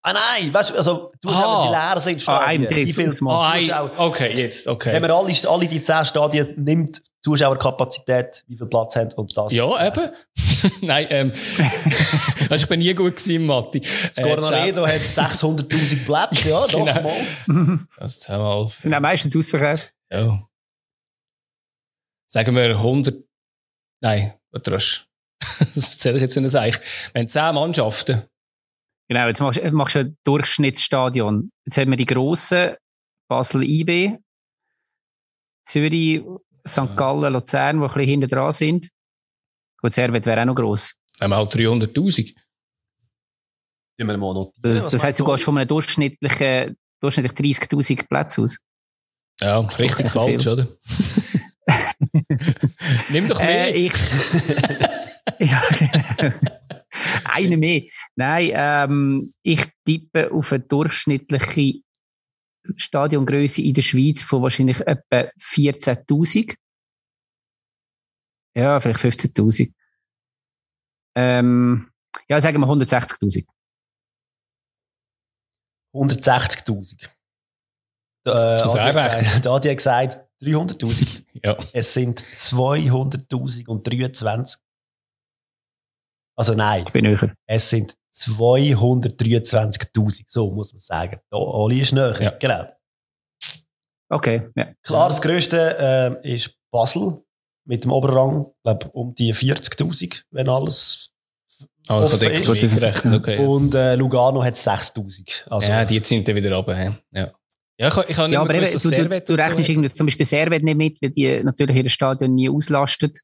Ah nein, weißt du, also Zuschauer, die leer sind, Stadien. Ah, wie viel Mal? Ah, okay, jetzt, okay. Wenn man alle, alle die zehn Stadien nimmt, Zuschauerkapazität, wie viel Platz haben und das. Ja, eben. Nein, <laughs> ähm, <laughs> ich bin nie gut gewesen, Matti. Das äh, Cornaledo hat 600.000 Plätze, ja, <laughs> doch genau. mal. Das zehnmal. Sind auch meistens ausverkauft. Ja. Sagen wir 100, nein, was Das erzähle ich jetzt in Seich. Wir haben zehn Mannschaften. Genau, jetzt machst, machst du ein Durchschnittsstadion. Jetzt haben wir die grossen, Basel IB, Zürich, St. Gallen, Luzern, die ein bisschen hinten dran sind. Gut, Servet wäre auch noch gross. Haben wir halt 300'000. Das, das heisst, du gehst von einem durchschnittlichen, durchschnittlich 30'000 Plätzen aus. Ja, richtig falsch, oder? <laughs> Nimm doch mehr. Äh, ich, <laughs> ja, eine mehr. Nein, ähm, ich tippe auf eine durchschnittliche Stadiongröße in der Schweiz von wahrscheinlich etwa 14.000. Ja, vielleicht 15.000. Ähm, ja, sagen wir 160.000. 160.000. Da, äh, da hat gesagt 300.000. <laughs> ja. Es sind 200.000 und 23. Also nein. Ich bin höher. Es sind 223.000. So muss man sagen. Da, Oli ist näher. Ja. Genau. Okay, ja. Klar, das grösste äh, ist Basel mit dem Oberrang, glaube um die 40.000, wenn alles Ah, offen ist. Okay, Und äh, Lugano hat 6.000. Also, ja, die sind dann wieder runter. Ja. Ja, ich, ich habe ja, aber gewusst, eben, du, du, du rechnest so. irgendwie zum Beispiel Servet nicht mit, weil die natürlich ihr Stadion nie auslastet.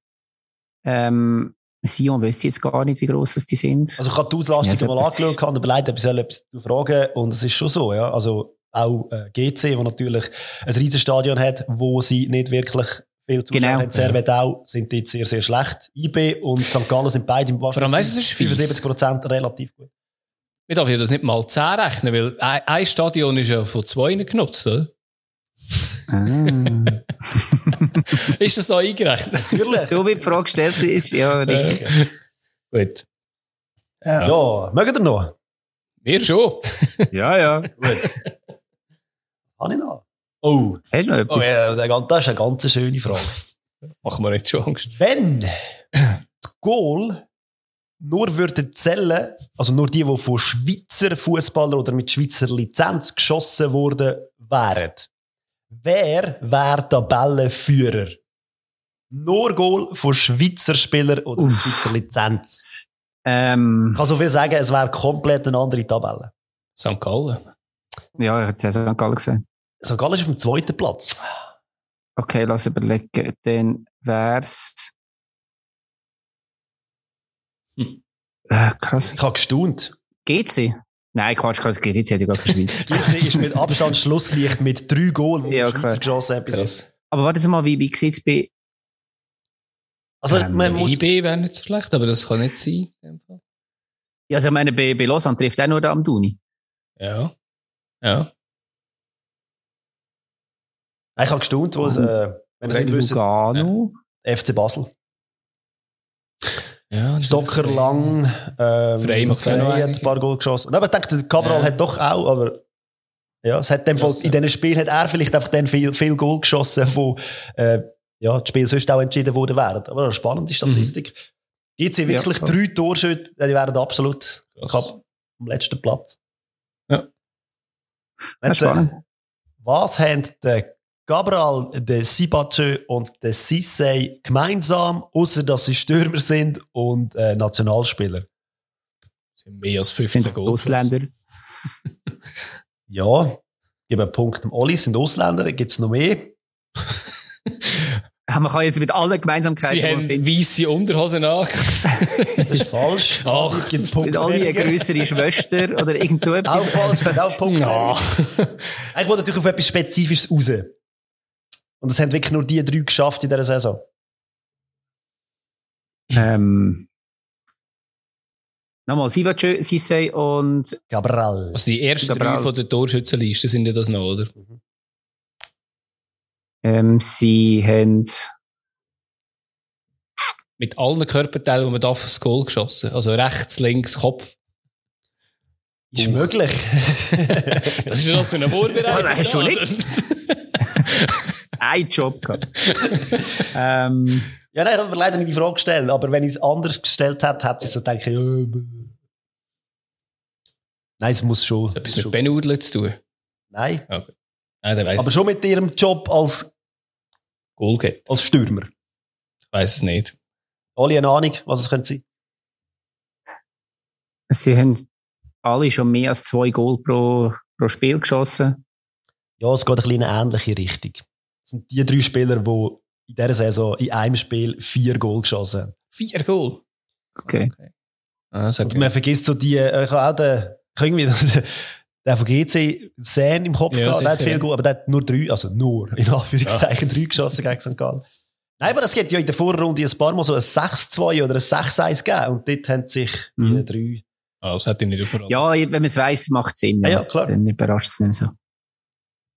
Ähm, Sion wüsste jetzt gar nicht, wie gross die sind. Also ich habe die Auslastung ja, mal angeschaut und überlegt, ob ich etwas zu fragen und es ist schon so, ja. Also auch äh, GC, wo natürlich ein Riesenstadion hat, wo sie nicht wirklich viel Zuschauer genau. haben. Servet auch, sind dort sehr, sehr schlecht. IB und St. Gallen sind beide im allem, weißt, es ist 75 Prozent relativ gut. Ich darf ja das nicht mal 10 rechnen, weil ein, ein Stadion ist ja von zwei genutzt, oder? Ah. <laughs> ist das da eingerechnet? Natürlich. so wie die Frage gestellt ist, ja, richtig. Gut. Ja, ja mögen ihr noch? Wir schon. <laughs> ja, ja. Gut. Habe ich noch? Oh. Hast du noch etwas? Oh, ja, das ist eine ganz schöne Frage. Machen wir jetzt schon Angst. Wenn das Goal nur würden zählen, also nur die, die von Schweizer Fußballern oder mit Schweizer Lizenz geschossen worden wären, wer wäre Tabellenführer? Nur Goal von Schweizer Spielern oder mit Schweizer Lizenz. Ähm, Ich kann so viel sagen, es wäre komplett eine andere Tabelle. St. Gallen. ja, ich hätte es ja St. Gallen gesehen. St. Gallen ist auf dem zweiten Platz. Okay, lass überlegen. Dann wär's. Hm. Äh, krass. Ich habe gestaunt. GC? Nein, Quatsch, krass, GC hat ja gar keine Schweiz. GC ist mit Abstand Schlusslicht mit drei Goals, die Ja, Schweizer klar. geschossen. Krass. Aber warte mal, wie, wie sieht's bei, Also, Ähm, man muss, IB wäre nicht so schlecht, aber das kann nicht sein. ja, also ich meine, bei, bei Lausanne trifft auch nur der Amduni. Ja. Ja. ich habe gestaunt, wo es, äh, wenn es nicht wisst, Lugano. FC Basel. Ja Stocker lang, ähm, Frey macht noch hat ein paar Goal geschossen. Aber ich denke, der Cabral Ja. hat doch auch, aber ja, es hat dem Fall, in ja. diesen Spielen hat er vielleicht einfach dann viel, viel Goal geschossen, wo äh, ja, das Spiel sonst auch entschieden worden wären. Aber eine spannende Statistik. Gibt sie wirklich Ja, drei Torschüsse, die wären absolut am letzten Platz. Ja. Jetzt, äh, spannend. was haben der Cabral, der Sibache und der Sissay gemeinsam, außer dass sie Stürmer sind und äh, Nationalspieler? sind mehr als 15 Sind Goal. Ausländer. <laughs> Ja, ich gebe einen Punkt dem Olli, sind Ausländer, gibt es noch mehr? <laughs> Man kann jetzt mit allen Gemeinsamkeiten, Sie haben weisse Unterhosen an. Das ist falsch. <laughs> Ach, sind alle eine größere Schwester oder irgend so Auch etwas. falsch, gibt auch Punkt Ja. Ich wollte natürlich auf etwas Spezifisches raus. Und das haben wirklich nur die drei geschafft in dieser Saison. Ähm, nochmal, Sivacö, Sissay und Cabral. Also die ersten Aber drei von der Torschützenliste sind ja das noch, oder? ähm, sie haben Mit allen Körperteilen, die man darf, das Goal geschossen. Also rechts, links, Kopf. Ist möglich. <laughs> Was ist denn das für eine <laughs> Vorbereitung? Hast du nicht? <laughs> einen Job gehabt. <laughs> ähm, ja, nein, ich habe mir leider nicht die Frage gestellt, aber wenn ich es anders gestellt hätte, hätte ich so gedacht, ja, äh, Nein, es muss schon. Das hat etwas mit Benudeln zu tun. Nein, Nein, der weiss aber schon mit ihrem Job als, Goal geht. als Stürmer. Ich weiss es nicht. Alle eine Ahnung, was es könnte sein? sie haben alle schon mehr als zwei Goal pro, pro Spiel geschossen. Ja, es geht ein bisschen in eine ähnliche Richtung. Sind die drei Spieler, die in dieser Saison in einem Spiel vier Goal geschossen haben. Vier Goal. Okay. Ah, das hat Und man vergisst so die, äh, ich habe auch den, irgendwie den, <laughs> den von GC Sen im Kopf Ja, gehabt, der hat viel ja. Goal, aber der hat nur drei, also nur, in Anführungszeichen, drei geschossen gegen St. Gallen. Nein, aber es gibt ja in der Vorrunde ein paar Mal so ein 6-2 oder ein 6-1 gegeben und dort haben sich die Mhm. drei, Ah, das hat ich nicht verraten. Ja, wenn man es weiss, macht es Sinn. Ja, ja, klar. Dann überrascht es nicht mehr so.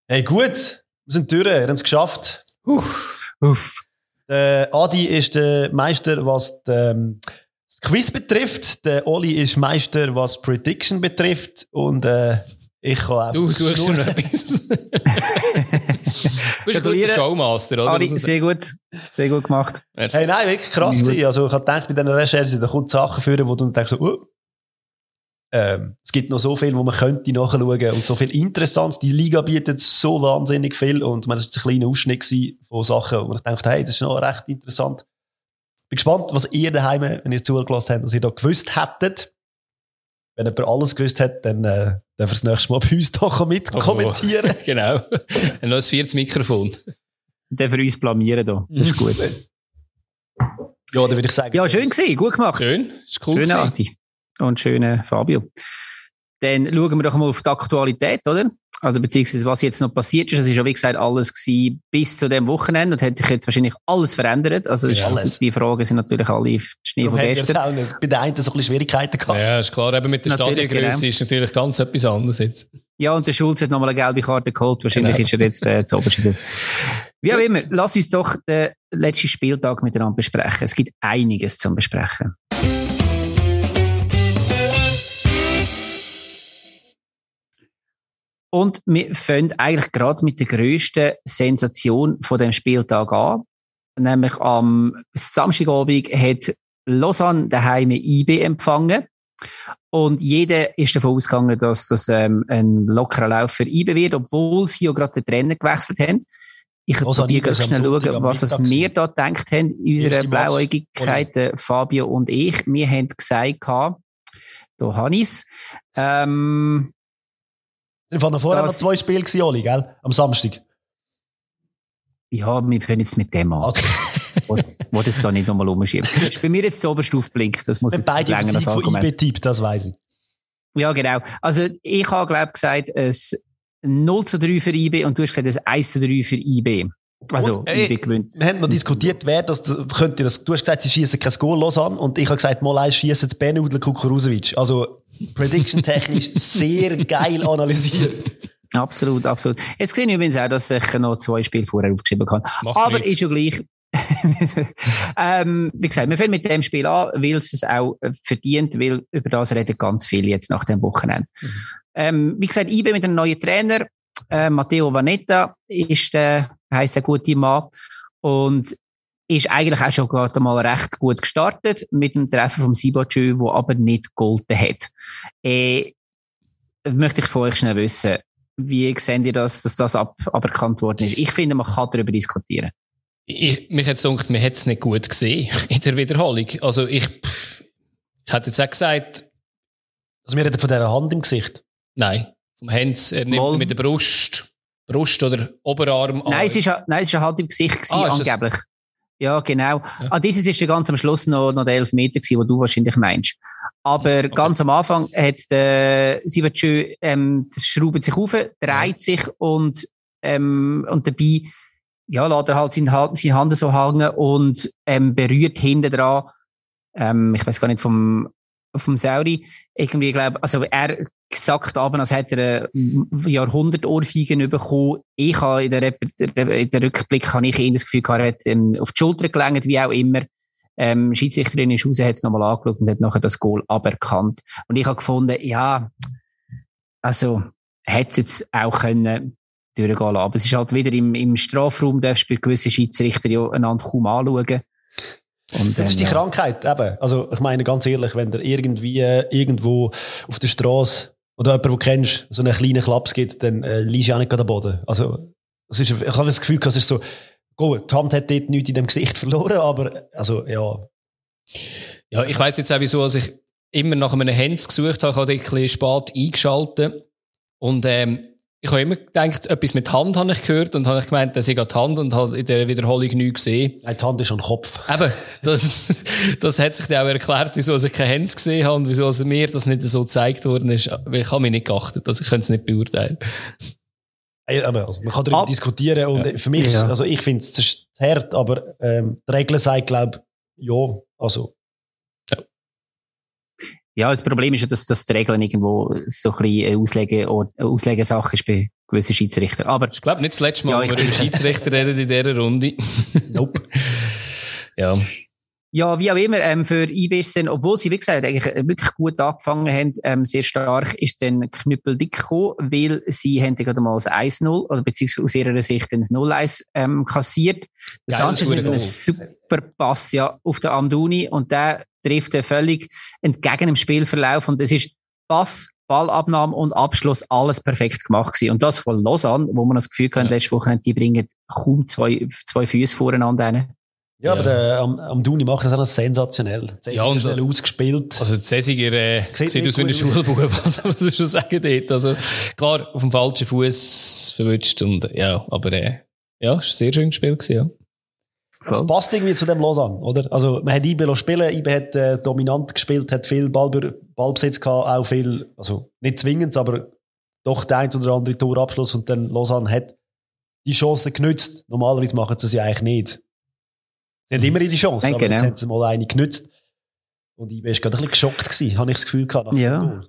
hey gut, wir sind durch, wir haben es geschafft. Uff. Der Adi ist der Meister, was ähm, das Quiz betrifft. Der Oli ist Meister, was Prediction betrifft. Und äh, ich kann einfach Du suchst nur- schon etwas. <laughs> du bist ein guter. Showmaster, oder? Ari, man sehr gut. Sehr gut gemacht. Hey, nein, wirklich krass. Gewesen. Also ich habe gedacht, bei diesen Recherchen, da kommt Sachen führen, wo du dann denkst, so, uh, ähm, es gibt noch so viel, wo man könnte nachschauen und so viel Interessantes. Die Liga bietet so wahnsinnig viel und man, das war ein kleiner Ausschnitt gewesen von Sachen, wo ich dachte, hey, das ist noch recht interessant. Bin gespannt, was ihr daheim, wenn ihr zugelassen habt, was ihr da gewusst hättet. Wenn jemand alles gewusst hat, dann äh, darf er das nächste Mal bei uns <laughs> doch mit Oh. kommentieren. <laughs> genau. Ein neues viertes Mikrofon. Der für uns blamieren da. Das ist <laughs> gut. Ja, dann würde ich sagen. Ja, schön gewesen. Gut gemacht. Schön. Ist cool. Adi. Und schöne Fabio. Dann schauen wir doch mal auf die Aktualität, oder? Also beziehungsweise was jetzt noch passiert ist. Es ist ja wie gesagt alles gewesen bis zu dem Wochenende und hat sich jetzt wahrscheinlich alles verändert. Also ist- Alles. die Fragen sind natürlich alle Schnee Darum von gestern. auch nicht. Bei den einen so ein bisschen Schwierigkeiten gehabt. Ja, ist klar. Eben mit der Stadiongröße genau. ist natürlich ganz etwas anderes jetzt. Ja, und der Schulz hat nochmal eine gelbe Karte geholt. Wahrscheinlich Genau. ist er jetzt äh, zu oberst. wieder. Wie auch immer, lass uns doch den letzten Spieltag miteinander besprechen. Es gibt einiges zum Besprechen. Und wir fangen eigentlich gerade mit der grössten Sensation von dem Spieltag an. Nämlich am Samstagabend hat Lausanne daheim IB empfangen. Und jeder ist davon ausgegangen, dass das ähm, ein lockerer Lauf für IB wird, obwohl sie ja gerade den Trainer gewechselt haben. Ich probiere ganz schnell schauen, was es wir da gedacht haben, in unserer Blauäugigkeit, Fabio und ich. Wir haben gesagt, da habe ich es. Ähm, von vorher noch zwei Spiele gewesen, Oli, gell? Am Samstag. Ja, wir können jetzt mit dem an. Also. <laughs> wo, wo das da nicht nochmal umschiebt. Das ist bei mir jetzt oberst aufblinkt. Das muss jetzt beide länger als Argument. Von IB das weiß ich. Ja, genau. Also, ich habe, glaube ich, gesagt, es 0 zu 3 für IB und du hast gesagt, es 1 zu 3 für IB. Also, und, ey, IB gewinnt. Wir haben noch diskutiert, wer das, könnte das, du hast gesagt, sie schießen kein Goal los an und ich habe gesagt, mal eins schießen zu Benudel Kukuruzewitsch. Also, prediction technisch <laughs> sehr geil analysiert. Absolut, absolut. Jetzt sehe ich übrigens auch, dass ich noch zwei Spiele vorher aufgeschrieben habe. Aber nicht. ist ja gleich. <laughs> ähm, wie gesagt, wir fangen mit dem Spiel an, weil es es auch verdient, weil über das reden ganz viele jetzt nach dem Wochenende. Mhm. Ähm, wie gesagt, IB mit einem neuen Trainer, äh, Matteo Vanetta ist der, heisst der gute Mann und ist eigentlich auch schon gerade mal recht gut gestartet mit dem Treffen vom Sibachö, wo aber nicht gegolten hat. Äh, möchte ich von euch schnell wissen, wie seht ihr das, dass das ab, aberkannt worden ist? Ich finde, man kann darüber diskutieren. Ich, mich hat es gedacht, man hat es nicht gut gesehen <laughs> in der Wiederholung. Also ich, ich hätte jetzt auch gesagt... Also wir reden von dieser Hand im Gesicht? Nein, vom Hands, er nimmt mit der Brust, Brust oder Oberarm Nein, es ist, nein, es war eine Hand im Gesicht, gewesen, ah, angeblich. Ja, genau. Ja. Ah, dieses ist ja ganz am Schluss noch, noch der Elfmeter gewesen, wo du wahrscheinlich meinst. Aber okay. ganz am Anfang hat der Sivachö, ähm, schraubt sich auf, dreht sich und, ähm, und dabei, ja, lässt er halt seine, seine Hand so hängen und, ähm, berührt hinten dran, ähm, ich weiß gar nicht vom, vom Sauri, irgendwie, glaube, also er gesagt aber, als hätte er Jahrhundert Ohrfeigen bekommen. Ich habe in der, in der Rückblick, habe ich ihn das Gefühl gehabt, er hat ähm, auf die Schulter gelenkt, wie auch immer. Ähm, Schiedsrichterin ist raus, hat es nochmal angeschaut und hat nachher das Goal aberkannt. Und ich habe gefunden, ja, also, hätte es jetzt auch können durchgehen lassen. Aber es ist halt wieder im, im Strafraum, darfst du bei gewissen Schiedsrichter ja einander kaum anschauen. Und das ist die. Krankheit, eben. Also, ich meine, ganz ehrlich, wenn der irgendwie äh, irgendwo auf der Straße oder jemand, den du kennst, so einen kleinen Klaps gibt, dann äh, liegst du auch nicht an den Boden. Also, das ist, ich habe das Gefühl, es ist so, gut, die Hand hat dort nichts in dem Gesicht <laughs> verloren, aber, also, ja. Ja, ich weiss jetzt auch, wieso, als ich immer nach einem Hands gesucht habe, habe ich ein bisschen spät eingeschaltet. Und, ähm, ich habe immer gedacht, etwas mit Hand habe ich gehört und habe ich gemeint, dass ich die Hand und habe in der Wiederholung nichts gesehen. Nein, die Hand ist am Kopf. Eben, das, <laughs> das hat sich dann auch erklärt, wieso ich keine Hände gesehen habe und wieso mir das nicht so gezeigt worden ist. Ich habe mich nicht geachtet, also ich kann es nicht beurteilen. Also, man kann darüber Ab diskutieren und ja. für mich, ja. also ich finde es hart, aber ähm, die Regel sagt, glaube ja, also ja, das Problem ist ja, dass, dass die Regeln irgendwo so ein bisschen eine Auslege, eine Auslegesache ist bei gewissen Schiedsrichtern. Aber, ich glaube nicht das letzte Mal, ja, wo wir über Schiedsrichter reden in dieser Runde. <laughs> nope. ja. Ja, wie auch immer, ähm, für IBSN, obwohl sie, wie gesagt, eigentlich wirklich gut angefangen haben, ähm, sehr stark, ist dann Knüppel dick gekommen, weil sie haben gerade mal ein 1-0, oder beziehungsweise aus ihrer Sicht ein 0-1 ähm, kassiert. Der Sanchez mit einem super Pass, ja, auf der Amduni, und der trifft er völlig entgegen dem Spielverlauf, und es ist Pass, Ballabnahme und Abschluss alles perfekt gemacht gewesen. Und das von Lausanne, wo man das Gefühl hat, ja. letzte Woche, die bringen kaum zwei, zwei Füße voreinander ja, aber der, am, am Duni macht das auch noch sensationell. Ja, und schnell ausgespielt. Also, Cäsiger, äh, sieht, sieht aus wie ein Schulbub, <laughs> was muss ich schon sagen dort. Also, klar, auf dem falschen Fuß verwünscht und, ja, aber, äh, ja, ist ein sehr schön gespielt gewesen, ja. Es passt irgendwie zu dem Lausanne, oder? Also, man hat IB spielen, IB hat äh, dominant gespielt, hat viel Ball, Ballbesitz gehabt, auch viel, also nicht zwingend, aber doch der ein oder andere Torabschluss und dann Lausanne hat die Chance genützt. Normalerweise machen sie es ja eigentlich nicht. Sie haben immer ihre Chance, Nein, aber genau. jetzt haben sie mal eine genützt. Und IB war gerade ein bisschen geschockt, gewesen, habe ich das Gefühl gehabt. ja.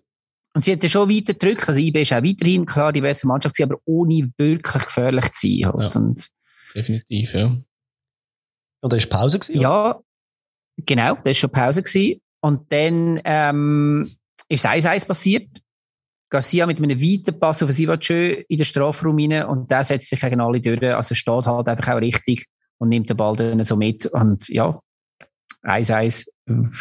Und sie hat ja schon weiter gedrückt. Also IB ist auch weiterhin klar die beste Mannschaft gewesen, aber ohne wirklich gefährlich zu sein. Halt. Ja. Und Definitiv, ja. Und da war Pause gewesen? Ja, genau, da war schon Pause gewesen. Und dann ähm, ist 1-1 passiert. Garcia mit einem weiten Pass auf Sivachö in den Strafraum rein und der setzt sich gegen alle durch. Also steht halt einfach auch richtig und nimmt den Ball dann so mit. Und ja, 1-1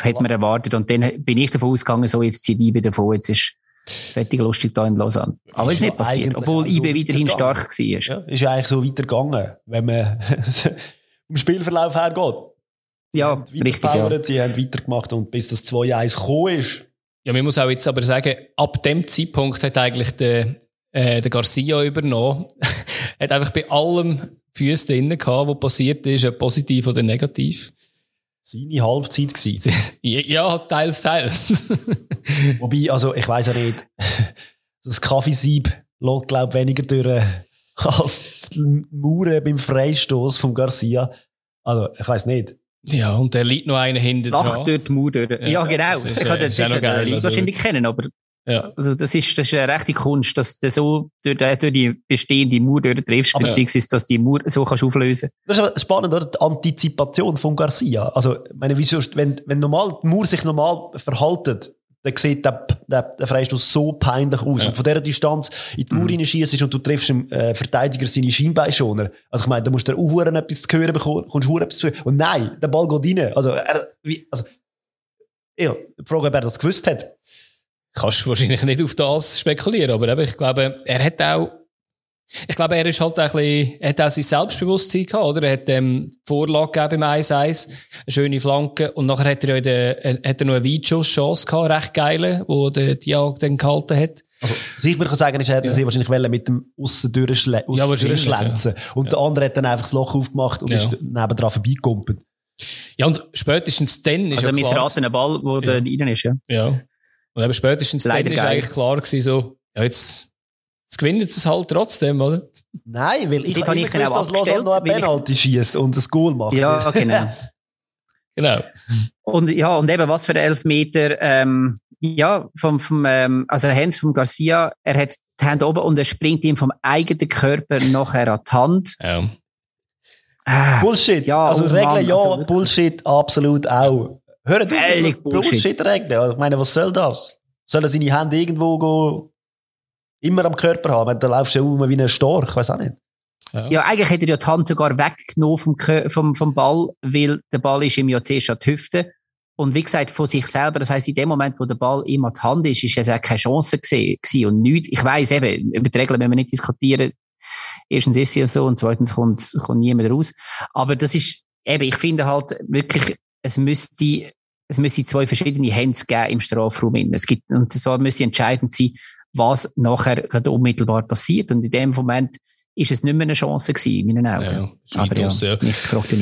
hätte man erwartet. Und dann bin ich davon ausgegangen, so jetzt zieht IBE davon, jetzt ist fertig lustig da in Lausanne. Aber es ist nicht passiert, obwohl IBE so weiterhin stark war. Ja, ist ja eigentlich so weitergegangen, wenn man <laughs> im Spielverlauf hergeht. Ja, richtig. Ja. Sie haben weitergemacht und bis das 2-1 gekommen ist. Ja, man muss auch jetzt aber sagen, ab dem Zeitpunkt hat eigentlich der, äh, der Garcia übernommen. <laughs> hat einfach bei allem Füße drin gehabt, was passiert ist, ob positiv oder negativ. Seine Halbzeit gewesen. <laughs> ja, teils, teils. <laughs> Wobei, also, ich weiss ja nicht, das Kaffeesieb lässt, glaub weniger durch <laughs> als die Mauern beim Freistoß von Garcia. Also, ich weiss nicht. Ja, und der liegt noch einer hinten dran. durch die Mauer durch. Ja, ja genau. Ist, ich hatte das ist, ist geil, also, wahrscheinlich kennen, aber ja. Also das ist, das ist eine rechte Kunst, dass du so durch die, durch die bestehende Mauer triffst, beziehungsweise dass die Mauer so kannst auflösen Das ist spannend, oder? Die Antizipation von Garcia. Also, meine, wieso, wenn, wenn normal, die Mauer sich normal verhaltet, dann sieht der, der, der Freistoß so peinlich aus. Ja. Und von dieser Distanz in die Mauer mhm. schießt und du triffst dem äh, Verteidiger seine Schienbeinschoner. Also ich meine, da musst du auch etwas zu hören bekommen, kommst du etwas zu hören. Und nein, der Ball geht rein. Also, er, wie, also, ja, die Frage, ob er das gewusst hat kannst du wahrscheinlich nicht auf das spekulieren, aber eben, ich glaube, er hat auch, ich glaube, er ist halt ein bisschen, hat auch sein Selbstbewusstsein gehabt, oder? Er hat, ähm, Vorlage gegeben im 1-1, eine schöne Flanke, und nachher hat er ja in der, äh, hat er noch eine Weitschusschance gehabt, recht geile, wo der Diag dann gehalten hat. Also, was ich mir kann sagen, ist, er hätte ja. sie wahrscheinlich mit dem Aussen durchschle ja, durchschlänzen. Ja. Und ja. der andere hat dann einfach das Loch aufgemacht und ja. ist nebendran vorbeigekumpelt. Ja, und spätestens dann ist also, ja klar... Also, ein Ball, wo ja. der rein ist, ja. Ja. Und eben spätestens Leider dann ist eigentlich klar gewesen, so, ja, jetzt, jetzt gewinnt es halt trotzdem, oder? Nein, weil ich, ich kann nicht gewusst, dass Lausanne noch ein Penalty schießt und ein Goal macht. Ja, genau. <laughs> genau. Und ja, und eben was für Elfmeter, ähm, ja, vom, vom, ähm, also Hans vom Garcia, er hat die Hand oben und er springt ihm vom eigenen Körper nachher an die Hand. Ja. Ah, Bullshit. Ja, also oh Regeln ja, also, Bullshit absolut auch. Hört auf, Bullshit regeln. Also, ich meine, was soll das? Soll er seine Hände irgendwo go immer am Körper haben? Dann laufst du um wie ein Storch, ich weiß auch nicht. Ja. ja. eigentlich hätte er ja die Hand sogar weggenommen vom, vom, vom Ball, weil der Ball ist ihm ja zuerst an die Hüfte. Und wie gesagt, von sich selber, das heißt in dem Moment, wo der Ball ihm an die Hand ist, ist es auch keine Chance gewesen und nichts. Ich weiss eben, über die Regeln müssen wir nicht diskutieren. Erstens ist es ja so und zweitens kommt, kommt niemand raus. Aber das ist, eben, ich finde halt wirklich, es müsste, es müsste zwei verschiedene Hands geben im Strafraum. Es gibt, und zwar müsste entscheidend sein, was nachher gerade unmittelbar passiert. Und in dem Moment ist es nicht mehr eine Chance gewesen, in meinen Augen. Ja, Aber ja, ja. nicht gefragt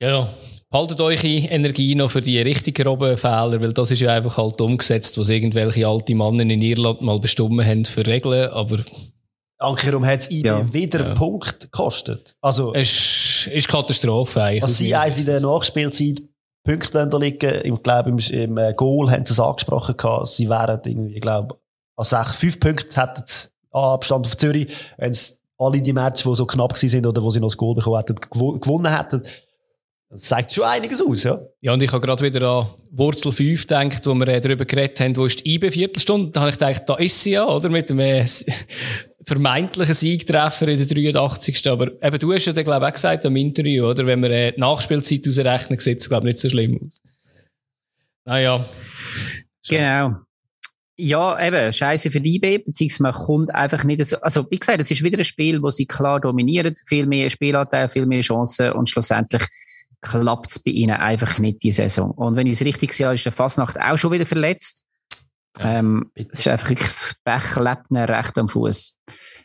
Ja, ja. Haltet eure Energie noch für die richtig groben Fehler, weil das ist ja einfach halt umgesetzt, was irgendwelche alte Mannen in Irland mal bestimmt haben für Regeln, aber... Ankerum hat es IB ja. wieder einen Punkt gekostet. Also... Es ist Katastrophe eigentlich. Was sie eins in der Nachspielzeit Punkte liegen. Ich glaube, im, im äh, Goal haben sie es angesprochen gehabt. Sie wären irgendwie, ich glaube, also fünf Punkte hätten Abstand auf Zürich, wenn sie alle die Matches, die so knapp sind oder wo sie noch das Goal bekommen hätten, gewonnen hätten. Das zeigt schon einiges aus, ja. Ja, und ich habe gerade wieder an Wurzel 5 gedacht, wo wir äh, darüber geredet haben, wo ist die IB-Viertelstunde? Da habe ich gedacht, da ist sie ja, oder? Mit dem äh, vermeintlichen Siegtreffer in der 83. Aber eben, du hast ja dann, glaube ich, auch gesagt am Interview, oder? Wenn wir äh, die Nachspielzeit ausrechnen, sieht es, glaube ich, nicht so schlimm aus. Naja. Genau. Ja, eben, scheiße für die IB, beziehungsweise man kommt einfach nicht so, also, wie gesagt, es ist wieder ein Spiel, wo sie klar dominieren, viel mehr Spielanteil, viel mehr Chancen und schlussendlich klappt es bei ihnen einfach nicht die Saison. Und wenn ich es richtig sehe, ist der Fasnacht auch schon wieder verletzt. Ja, ähm, es ist einfach wirklich das Pech lebt recht am Fuß.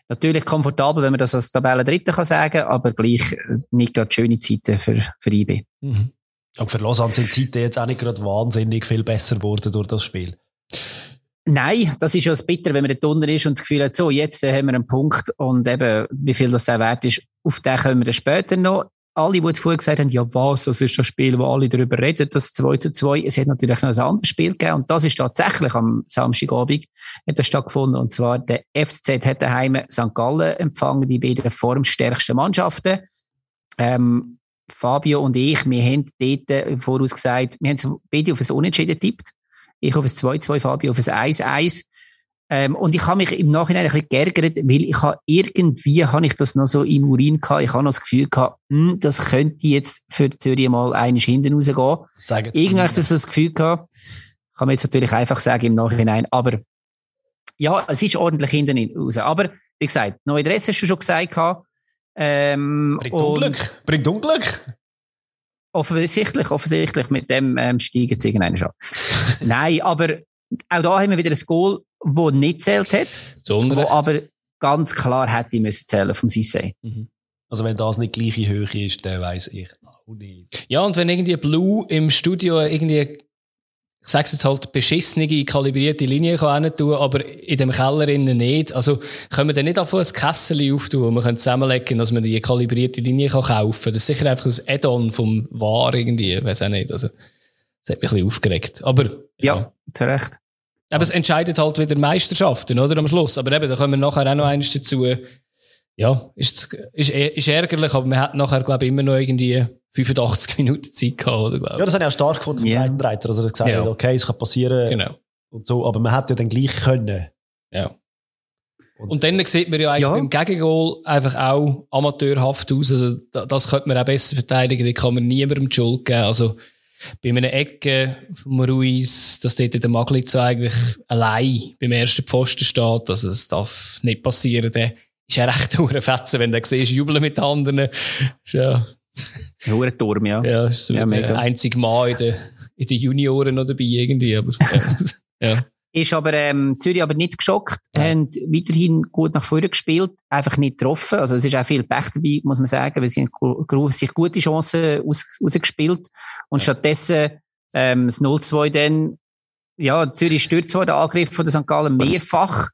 Natürlich komfortabel, wenn man das als Tabelle Dritte kann sagen, aber gleich nicht gerade schöne Zeiten für, für IB. Mhm. Und für Lausanne sind die Zeiten jetzt auch nicht gerade wahnsinnig viel besser geworden durch das Spiel. Nein, das ist ja das Bitter, wenn man dort unten ist und das Gefühl hat, so, jetzt haben wir einen Punkt und eben, wie viel das der wert ist, auf den kommen wir dann später noch alle, die jetzt vorher gesagt haben, ja was, das ist das Spiel, wo alle darüber reden, das 2 zu 2. Es hat natürlich noch ein anderes Spiel gegeben und das ist tatsächlich am Samstagabend hat das stattgefunden und zwar der FCZ hat daheim St. Gallen empfangen, die beiden formstärksten Mannschaften. Ähm, Fabio und ich, wir haben dort voraus gesagt, wir haben beide auf ein Unentschieden getippt. Ich auf ein 2-2, Fabio auf ein 1-1. Ähm, und ich habe mich im Nachhinein ein bisschen geärgert, weil ich habe irgendwie, habe ich das noch so im Urin gehabt, ich habe noch das Gefühl gehabt, mh, hm, das könnte jetzt für Zürich mal einiges hinten rausgehen. Irgendwie habe ich das, das Gefühl gehabt, kann man jetzt natürlich einfach sagen im Nachhinein, aber ja, es ist ordentlich hinten raus. Aber, wie gesagt, neue Dress hast du schon gesagt gehabt. Ähm, Bringt Unglück. Bringt Unglück. Offensichtlich, offensichtlich, mit dem ähm, steigen sie irgendwann schon. <laughs> Nein, aber auch da haben wir wieder ein Goal, das nicht zählt hat, wo aber ganz klar hätte müssen zählen vom Sissé. Mhm. Also wenn das nicht gleiche Höhe ist, dann weiß ich auch nicht. Ja, und wenn irgendwie Blue im Studio irgendwie ich sage jetzt halt, beschissene, kalibrierte Linie kann tun, aber in dem Keller innen nicht. Also, können wir dann nicht einfach ein Kessel auftun, und wir können zusammenlegen, dass man die kalibrierte Linie kann kaufen kann. Das ist sicher einfach ein Add-on vom War irgendwie, weiß auch nicht. Also, das hat mich ein bisschen aufgeregt. Aber, ja, ja zu Recht. Aber es entscheidet halt wieder Meisterschaften, oder? Am Schluss. Aber eben, da kommen wir nachher auch noch eines dazu. Ja, ist, ist, ist ärgerlich, aber man hat nachher, glaube ich, immer noch irgendwie 85 Minuten Zeit gehabt, oder, glaube Ja, das habe ich auch stark gefunden vom yeah. Breitenreiter. Also, er gesagt ja. okay, es kann passieren. Genau. Und so, aber man hätte ja dann gleich können. Ja. Und, und dann sieht man ja eigentlich ja. beim Gegengol einfach auch amateurhaft aus. Also, das könnte man auch besser verteidigen. Da kann man niemandem die Schuld geben. Also, bei einer Ecke vom Ruiz, dass dort der Maglitz eigentlich allein beim ersten Pfosten steht, also das darf nicht passieren, dann ist er recht Fetzen, wenn du siehst, jubeln mit den anderen. Ist ja. Ein Turm, ja. Ja, ist so ja, der einzige Mal in den, in den Junioren noch dabei irgendwie, aber, ja. Ist aber, ähm, Zürich aber nicht geschockt, ja. haben weiterhin gut nach vorne gespielt, einfach nicht getroffen. Also es ist auch viel Pech dabei, muss man sagen, weil sie haben sich gute Chancen aus, rausgespielt und ja. stattdessen ähm, das 0-2 dann, ja, Zürich stürzt zwar den Angriff von der St. Gallen mehrfach,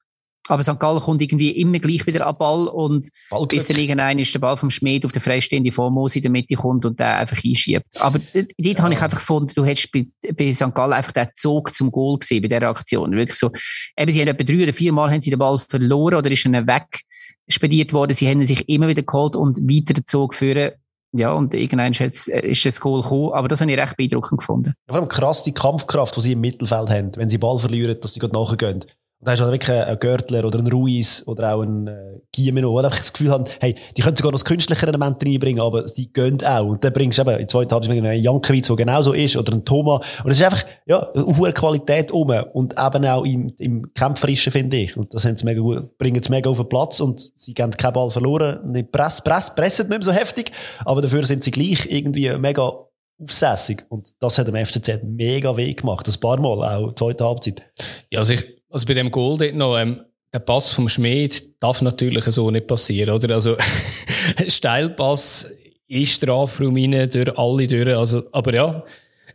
aber St. Gallen kommt irgendwie immer gleich wieder an Ball und Ballglück. bis dann irgendein ist der Ball vom Schmied auf der freistehende Formos in der Mitte kommt und der einfach einschiebt. Aber dort ja. habe ich einfach gefunden, du hättest bei, bei St. Gallen einfach den Zug zum Goal gesehen bei dieser Aktion. Wirklich so, eben, sie haben etwa drei oder vier Mal haben sie den Ball verloren oder ist dann wegspediert worden. Sie haben sich immer wieder geholt und weiter den Zug führen. Ja, und irgendwann ist, jetzt, ist das Goal gekommen. Aber das habe ich recht beeindruckend gefunden. vor allem krass die Kampfkraft, die sie im Mittelfeld haben, wenn sie Ball verlieren, dass sie gerade nachgehen. Da hast du halt wirklich einen Görtler oder einen Ruiz oder auch einen äh, Guillemino, wo einfach das Gefühl haben, hey, die können sogar noch das künstliche Element reinbringen, aber sie gehen auch. Und dann bringst du eben, in zweiten Halbzeit einen Jankovic, der genauso ist, oder einen Thomas. Und es ist einfach, ja, eine hohe Qualität um. Und eben auch im, im Kämpferischen, finde ich. Und das haben sie mega gut, bringen sie mega auf den Platz und sie haben keinen Ball verloren. Nicht press, press, pressen nicht mehr so heftig, aber dafür sind sie gleich irgendwie mega aufsässig. Und das hat dem FCZ mega weh gemacht. Ein paar Mal, auch in der zweiten Halbzeit. Ja, also ich, also bei dem Goal dort noch, ähm, der Pass vom Schmied darf natürlich so nicht passieren, oder? Also, <laughs> Steilpass ist Strafraum rein, durch alle durch. Also, aber ja,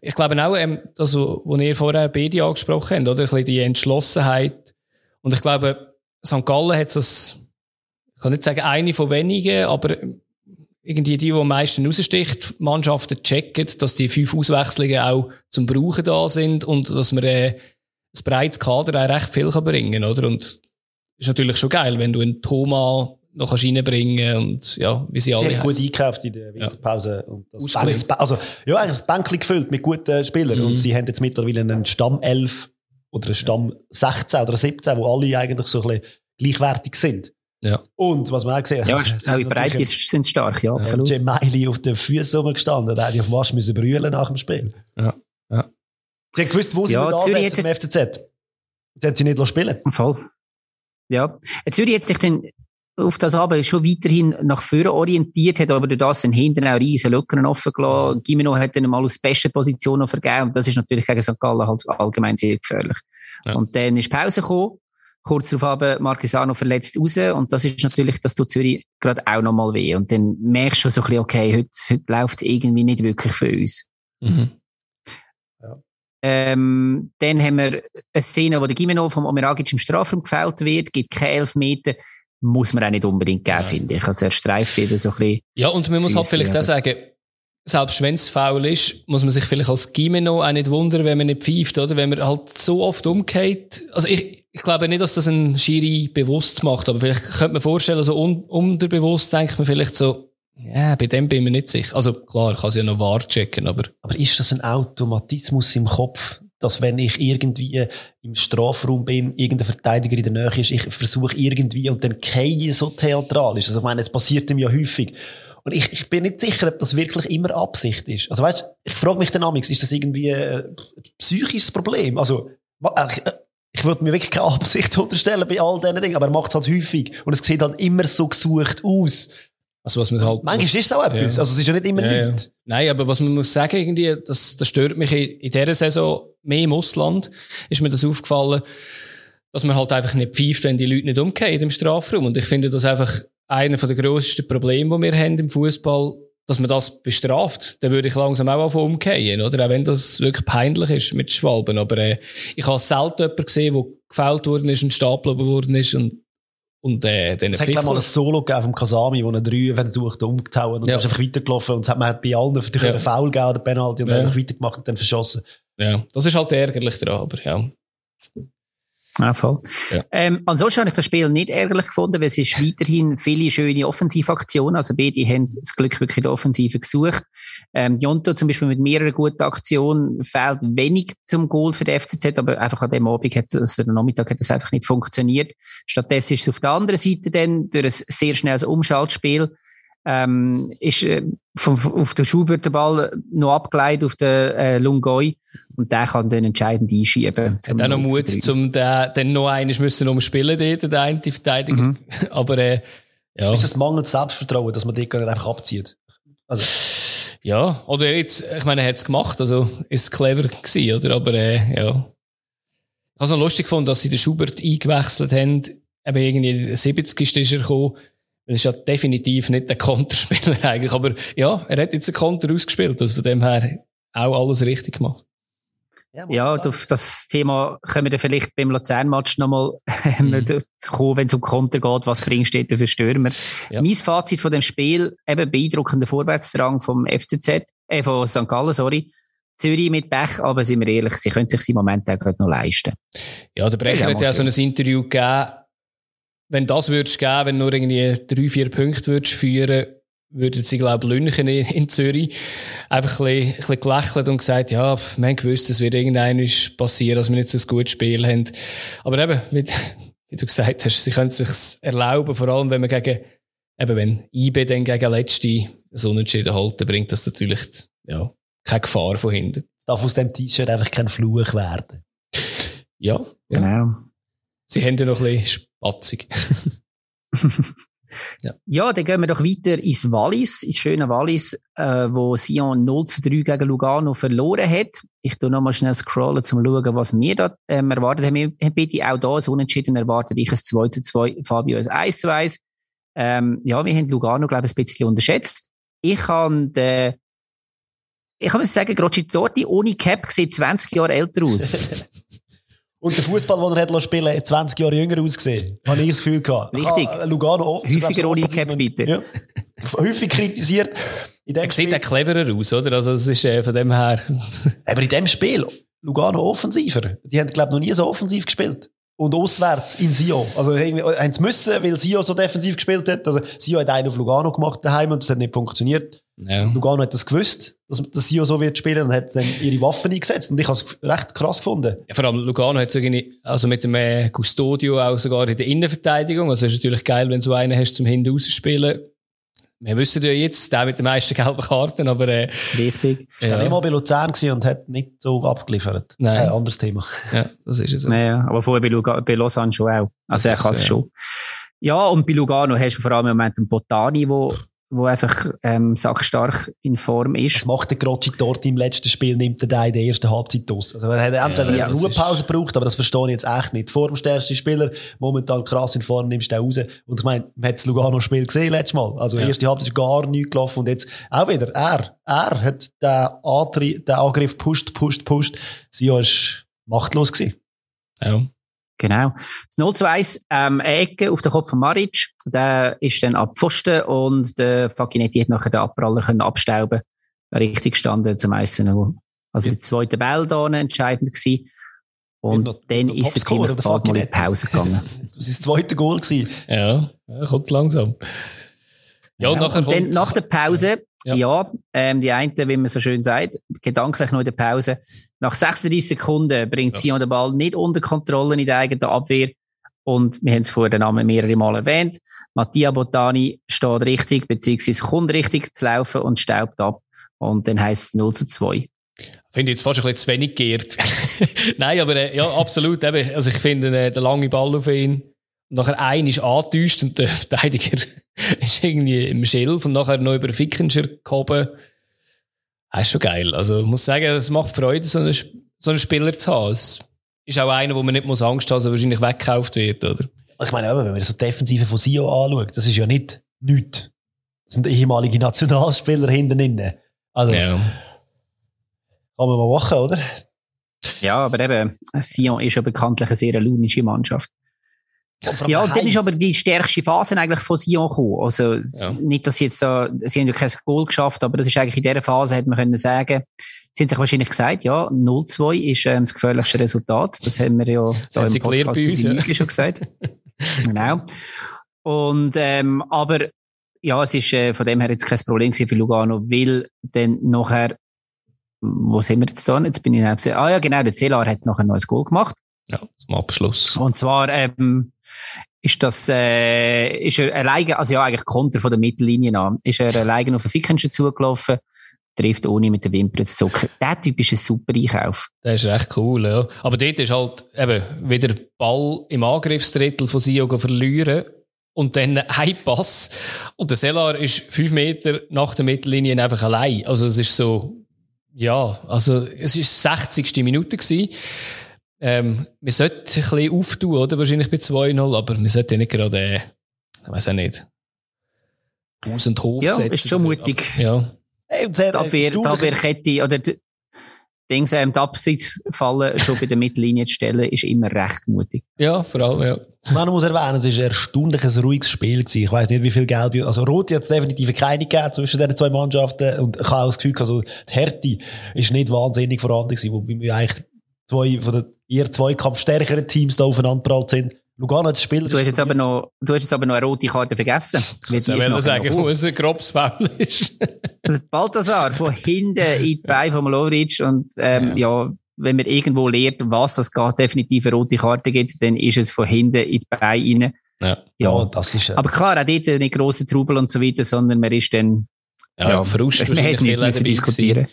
ich glaube auch, ähm, das, was ihr vorher beide angesprochen habt, oder? Ein bisschen die Entschlossenheit. Und ich glaube, St. Gallen hat das, ich kann nicht sagen, eine von wenigen, aber irgendwie die, die am meisten raussticht, Mannschaften checken, dass die fünf Auswechslungen auch zum Brauchen da sind und dass man, äh, ein breites Kader auch recht viel kann bringen oder? Und ist natürlich schon geil, wenn du einen Thomas noch kannst reinbringen und ja, wie sie, sie alle haben gut eingekauft in der Winterpause. Ja. Und das Bank, also, ja, eigentlich das Bänkchen gefüllt mit guten Spielern. Mhm. Und sie haben jetzt mittlerweile einen Stamm 11 oder einen Stamm 16 oder 17, wo alle eigentlich so ein bisschen gleichwertig sind. Ja. Und was man auch gesehen hat. Ja, auch in Breite sind stark, ja, absolut. Ja, Jim Miley auf den Füßen rumgestanden, der hätte auf Marsch müssen brüllen nach dem Spiel. Ja. Sie haben gewusst, wo sie ja, ansetzen im FCZ. Sie haben sie nicht spielen Voll. Ja. Zürich hat sich dann auf das aber schon weiterhin nach vorne orientiert, hat aber durch das dann hinten auch riesen Lücken offen gelassen. Gimeno hat dann mal aus bester Position noch vergeben und das ist natürlich gegen St. Gallen halt allgemein sehr gefährlich. Ja. Und dann ist Pause gekommen. Kurz darauf haben Marquesano verletzt raus und das ist natürlich, das tut Zürich gerade auch noch mal weh. Und dann merkst du schon so ein bisschen, okay, heute, heute läuft es irgendwie nicht wirklich für uns. Mhm. Ähm, dann haben wir eine Szene, wo der Gimeno vom Omeragic im Strafraum gefällt wird, gibt keine Elfmeter. Muss man auch nicht unbedingt geben, ja. finde ich. Also er streift wieder so ein bisschen. Ja, und man muss halt vielleicht auch sagen, selbst wenn es faul ist, muss man sich vielleicht als Gimeno auch nicht wundern, wenn man nicht pfeift, oder? Wenn man halt so oft umgeht. Also ich, ich glaube nicht, dass das ein Schiri bewusst macht, aber vielleicht könnte man vorstellen, so un unterbewusst denkt man vielleicht so, ja, bei dem bin ich mir nicht sicher. Also klar, ich kann es ja noch wahr checken, aber. Aber ist das ein Automatismus im Kopf, dass wenn ich irgendwie im Strafraum bin, irgendein Verteidiger in der Nähe ist, ich versuche irgendwie und dann kein so theatralisch. Also ich meine, es passiert ihm ja häufig. Und ich, ich bin nicht sicher, ob das wirklich immer Absicht ist. Also weißt, ich frage mich dann amigs, ist das irgendwie ein psychisches Problem? Also äh, ich, äh, ich würde mir wirklich keine <laughs> Absicht unterstellen bei all diesen Dingen, aber er macht es halt häufig und es sieht dann immer so gesucht aus. Also was man halt, Manchmal was, ist es auch etwas. Ja. Also es ist ja nicht immer ja, nichts. Ja. Nein, aber was man muss sagen, irgendwie, das, das stört mich in, in dieser Saison mehr im Ausland, ist mir das aufgefallen, dass man halt einfach nicht pfeift, wenn die Leute nicht umgehen im Strafraum. Und ich finde das einfach einer der grössten Probleme, die wir haben im Fußball, dass man das bestraft. Dann würde ich langsam auch auf umgehen, oder? Auch wenn das wirklich peinlich ist mit Schwalben. Aber äh, ich habe selten jemanden gesehen, der gefällt worden ist und stapeln worden ist und und, äh, dann Es hat, glaube mal ein Solo gegeben vom Kasami, wo er drei, wenn durch umgehauen und ja. ist einfach weitergelaufen und es hat man bei allen für dich ja. einen Foul gegeben oder Penalty und ja. einfach weitergemacht und dann verschossen. Ja, das ist halt ärgerlich dran, aber ja. Ja, voll. Ja. Ähm, ansonsten habe ich das Spiel nicht ärgerlich gefunden, weil es ist weiterhin viele schöne Offensivaktionen. Also beide haben das Glück wirklich in der Offensive gesucht. Ähm, Jonto zum Beispiel mit mehreren guten Aktionen fehlt wenig zum Goal für die FCZ, aber einfach an dem Abend hat es, am Nachmittag hat es einfach nicht funktioniert. Stattdessen ist es auf der anderen Seite dann durch ein sehr schnelles Umschaltspiel ähm, ist äh, vom, auf den Schubert der Ball noch abgeleitet auf den äh, Lungoi und der kann dann entscheidend einschieben. Hat auch noch Mut, zum den, den noch eines müssen umspielen dort, der eine Verteidiger. Mhm. <laughs> Aber äh, ja. Ist das mangelndes Selbstvertrauen, dass man den einfach abzieht? Also. Ja, oder jetzt, ich meine, er hat es gemacht, also ist clever gewesen, oder? Aber äh, ja. Ich habe es noch lustig gefunden, dass sie den Schubert eingewechselt haben. Eben irgendwie 70 ist er gekommen das ist ja definitiv nicht der Konterspieler <laughs> eigentlich. Aber ja, er hat jetzt einen Konter ausgespielt. Also von dem her auch alles richtig gemacht. Ja, ja auf das Thema können wir dann vielleicht beim Luzern-Match nochmal <laughs> mhm. kommen, wenn es um Konter geht, was bringst du für Stürmer. Ja. Mein Fazit von dem Spiel, eben beeindruckender Vorwärtsdrang vom FCZ, äh, von St. Gallen, sorry. Zürich mit Pech, aber sind wir ehrlich, sie können sich im Moment auch gerade noch leisten. Ja, der Brecher hat ja auch so ein Interview gegeben, wenn das würdest geben, wenn du nur irgendwie drei, vier Punkte würdest führen, würden sie, glaube ich, Lünchen in, in Zürich einfach ein bisschen, ein bisschen gelächelt und gesagt, ja, wir haben gewusst, es wird irgendein passieren, dass wir nicht so ein gutes Spiel haben. Aber eben, <laughs> wie, wie du gesagt hast, sie können es sich erlauben, vor allem wenn man gegen, eben wenn IB dann gegen letzte so Unentschieden halten, bringt das natürlich, ja, keine Gefahr von hinten. Darf aus dem T-Shirt einfach kein Fluch werden. Ja, genau. Sie haben ja noch ein bisschen Batzig. <laughs> ja. ja, dann gehen wir doch weiter ins Wallis, ins schöne Wallis, äh, wo Sion 0 zu 3 gegen Lugano verloren hat. Ich tu nochmal schnell scrollen, um zu schauen, was wir da ähm, erwartet haben. Wir haben bitte auch da so unentschieden erwartet. Ich ein 2 zu 2, Fabio ein 1 zu 1. Ähm, ja, wir haben Lugano, glaube ich, ein bisschen unterschätzt. Ich habe den ich kann sagen, Grocci Torti ohne Cap sieht 20 Jahre älter aus. <laughs> Und der Fußball, den er hat spielen hat 20 Jahre jünger ausgesehen. Habe ich das Gefühl gehabt. Richtig. Ah, Lugano Häufiger ohne Cap, bitte. Ja. Häufig kritisiert. In dem er sieht auch cleverer aus, oder? Also, es ist äh, von dem her. <laughs> Aber in dem Spiel, Lugano offensiver. Die haben, glaube ich, noch nie so offensiv gespielt und auswärts in Sio. Also haben sie müssen, weil Sio so defensiv gespielt hat. Also Sio hat einen auf Lugano gemacht daheim und das hat nicht funktioniert. Ja. Lugano hat das gewusst, dass, dass Sio so wird spielen und hat dann ihre Waffen eingesetzt und ich habe es recht krass gefunden. Ja, vor allem Lugano hat so also mit dem äh, Custodio auch sogar in der Innenverteidigung. Also es ist natürlich geil, wenn du so einen hast zum Hinten rausspielen wir wissen ja jetzt, der mit den meisten gelben Karten, aber... Äh, Richtig. Ich war immer bei Luzern und hat nicht so abgeliefert. Nein. Ein äh, anderes Thema. Ja, das ist es so. Naja, aber vorher bei, Luga bei Lausanne schon auch. Also er kann es schon. Ja, und bei Lugano hast du vor allem im Moment einen Botani, der wo einfach ähm, sackstark in Form ist. Was macht der Grocci dort im letzten Spiel? Nimmt er da in der ersten Halbzeit aus? Also er hat entweder ja, eine Ruhepause gebraucht, aber das verstehe ich jetzt echt nicht. Stärksten Spieler, momentan krass in Form, nimmst du den raus. Und ich meine, man hat das Lugano-Spiel gesehen letztes Mal. Also ja. erste Halbzeit ist gar nichts gelaufen und jetzt auch wieder, er, er hat den, Antri den Angriff pusht, pusht, pusht. Sie war machtlos gewesen. Ja. Genau. Das 0 zu 1, ähm, eine Ecke auf den Kopf von Maric. Der ist dann ab Pfosten und der Faginetti hat nachher den Abpraller können abstauben Richtig gestanden zum Eisen. Also der zweite Ball da entscheidend gewesen. Und noch, dann noch ist er ziemlich bald mal in Pause gegangen. <laughs> das war das zweite Goal gewesen. Ja, kommt langsam. Ja, und, nachher und dann nach der Pause, <laughs> Ja. ja, ähm, die eine, wie man so schön sagt, gedanklich noch in der Pause, nach 36 Sekunden bringt Ja. Sion den Ball nicht unter Kontrolle in der eigenen Abwehr. Und wir haben es vorher den Namen mehrere Mal erwähnt. Mattia Botani steht richtig, beziehungsweise kommt richtig zu laufen und staubt ab. Und dann heisst es 0 zu 2. Finde ich jetzt fast ein bisschen zu wenig geehrt. <laughs> Nein, aber äh, ja, absolut. Eben. Also ich finde äh, der lange Ball auf ihn. Nachher ein ist angetäuscht und der Verteidiger <laughs> ist irgendwie im Schilf und nachher noch über Fickenscher gehoben. Das ist schon geil. Also ich muss sagen, es macht Freude, so einen, so einen Spieler zu haben. Es ist auch einer, wo man nicht muss Angst haben, dass er wahrscheinlich weggekauft wird, oder? Ich meine, wenn man so die Defensive von Sio anschaut, das ist ja nicht nichts. Das sind ehemalige Nationalspieler hinten drin. Also, Ja. kann man mal machen, oder? Ja, aber eben, Sion ist ja bekanntlich eine sehr launische Mannschaft. Ja, und dann ist aber die stärkste Phase eigentlich von Sion gekommen. Also, Ja. nicht, dass sie jetzt da, sie haben ja kein Goal geschafft, aber das ist eigentlich in dieser Phase, hätte man können sagen, sie haben sich wahrscheinlich gesagt, ja, 0-2 ist ähm, das gefährlichste Resultat. Das haben wir ja da haben sie im Podcast bei uns, zu ja. Schon gesagt. <laughs> genau. Und, ähm, aber, ja, es ist äh, von dem her jetzt kein Problem gewesen für Lugano, weil dann nachher, wo sind wir jetzt da? Jetzt bin ich, ah ja, genau, der Celar hat nachher noch ein Goal gemacht. ja, zum Abschluss. Und zwar ähm, ist das äh, ist er alleine, also ja eigentlich Konter von der Mittellinie an, ist er alleine auf den Fickenschen zugelaufen, trifft ohne mit den Wimpern zu zucken. Der Typ ist ein super Einkauf. Das ist echt cool, ja. Aber dort ist halt eben wieder der Ball im Angriffsdrittel von Sio verlieren und dann ein Pass. Und der Selar ist fünf Meter nach der Mittellinie einfach allein. Also es ist so, ja, also es ist 60. Minute gewesen. Ähm, wir sollten ein bisschen auftun, oder? Wahrscheinlich bei 2-0, aber wir sollten nicht gerade, äh, ich weiß auch nicht, Haus und Hof Ja, setzen. ist schon mutig. Aber, Ja. Abwehr, die Abwehrkette oder die, Dings, ähm, die Abseitsfallen schon bei der Mittellinie zu stellen, ist immer recht mutig. ja, vor allem, ja. Man muss erwähnen, es ist ein erstaunlich ein ruhiges Spiel gewesen. Ich weiss nicht, wie viel Gelb, also Rot hat es definitiv keine gegeben zwischen den zwei Mannschaften und ich habe auch das Gefühl, also die Härte ist nicht wahnsinnig vorhanden gewesen, wobei wir eigentlich zwei von den eher zweikampfstärkeren Teams da aufeinander geprallt sind. Lugano hat das Spiel... Du hast jetzt aber noch, du hast jetzt aber noch eine rote Karte vergessen. Ich nachher sagen, wo es ein grobes Foul ist. <laughs> Balthasar von hinten in die Beine von Malovic und ähm, ja. wenn man irgendwo lernt, was das geht, definitiv eine rote Karte gibt, dann ist es von hinten in die Beine rein. Ja. ja, das ist... Äh, Aber klar, auch dort nicht grosse Trubel und so weiter, sondern man ist dann, Ja, ja Frust man hätte nicht diskutieren.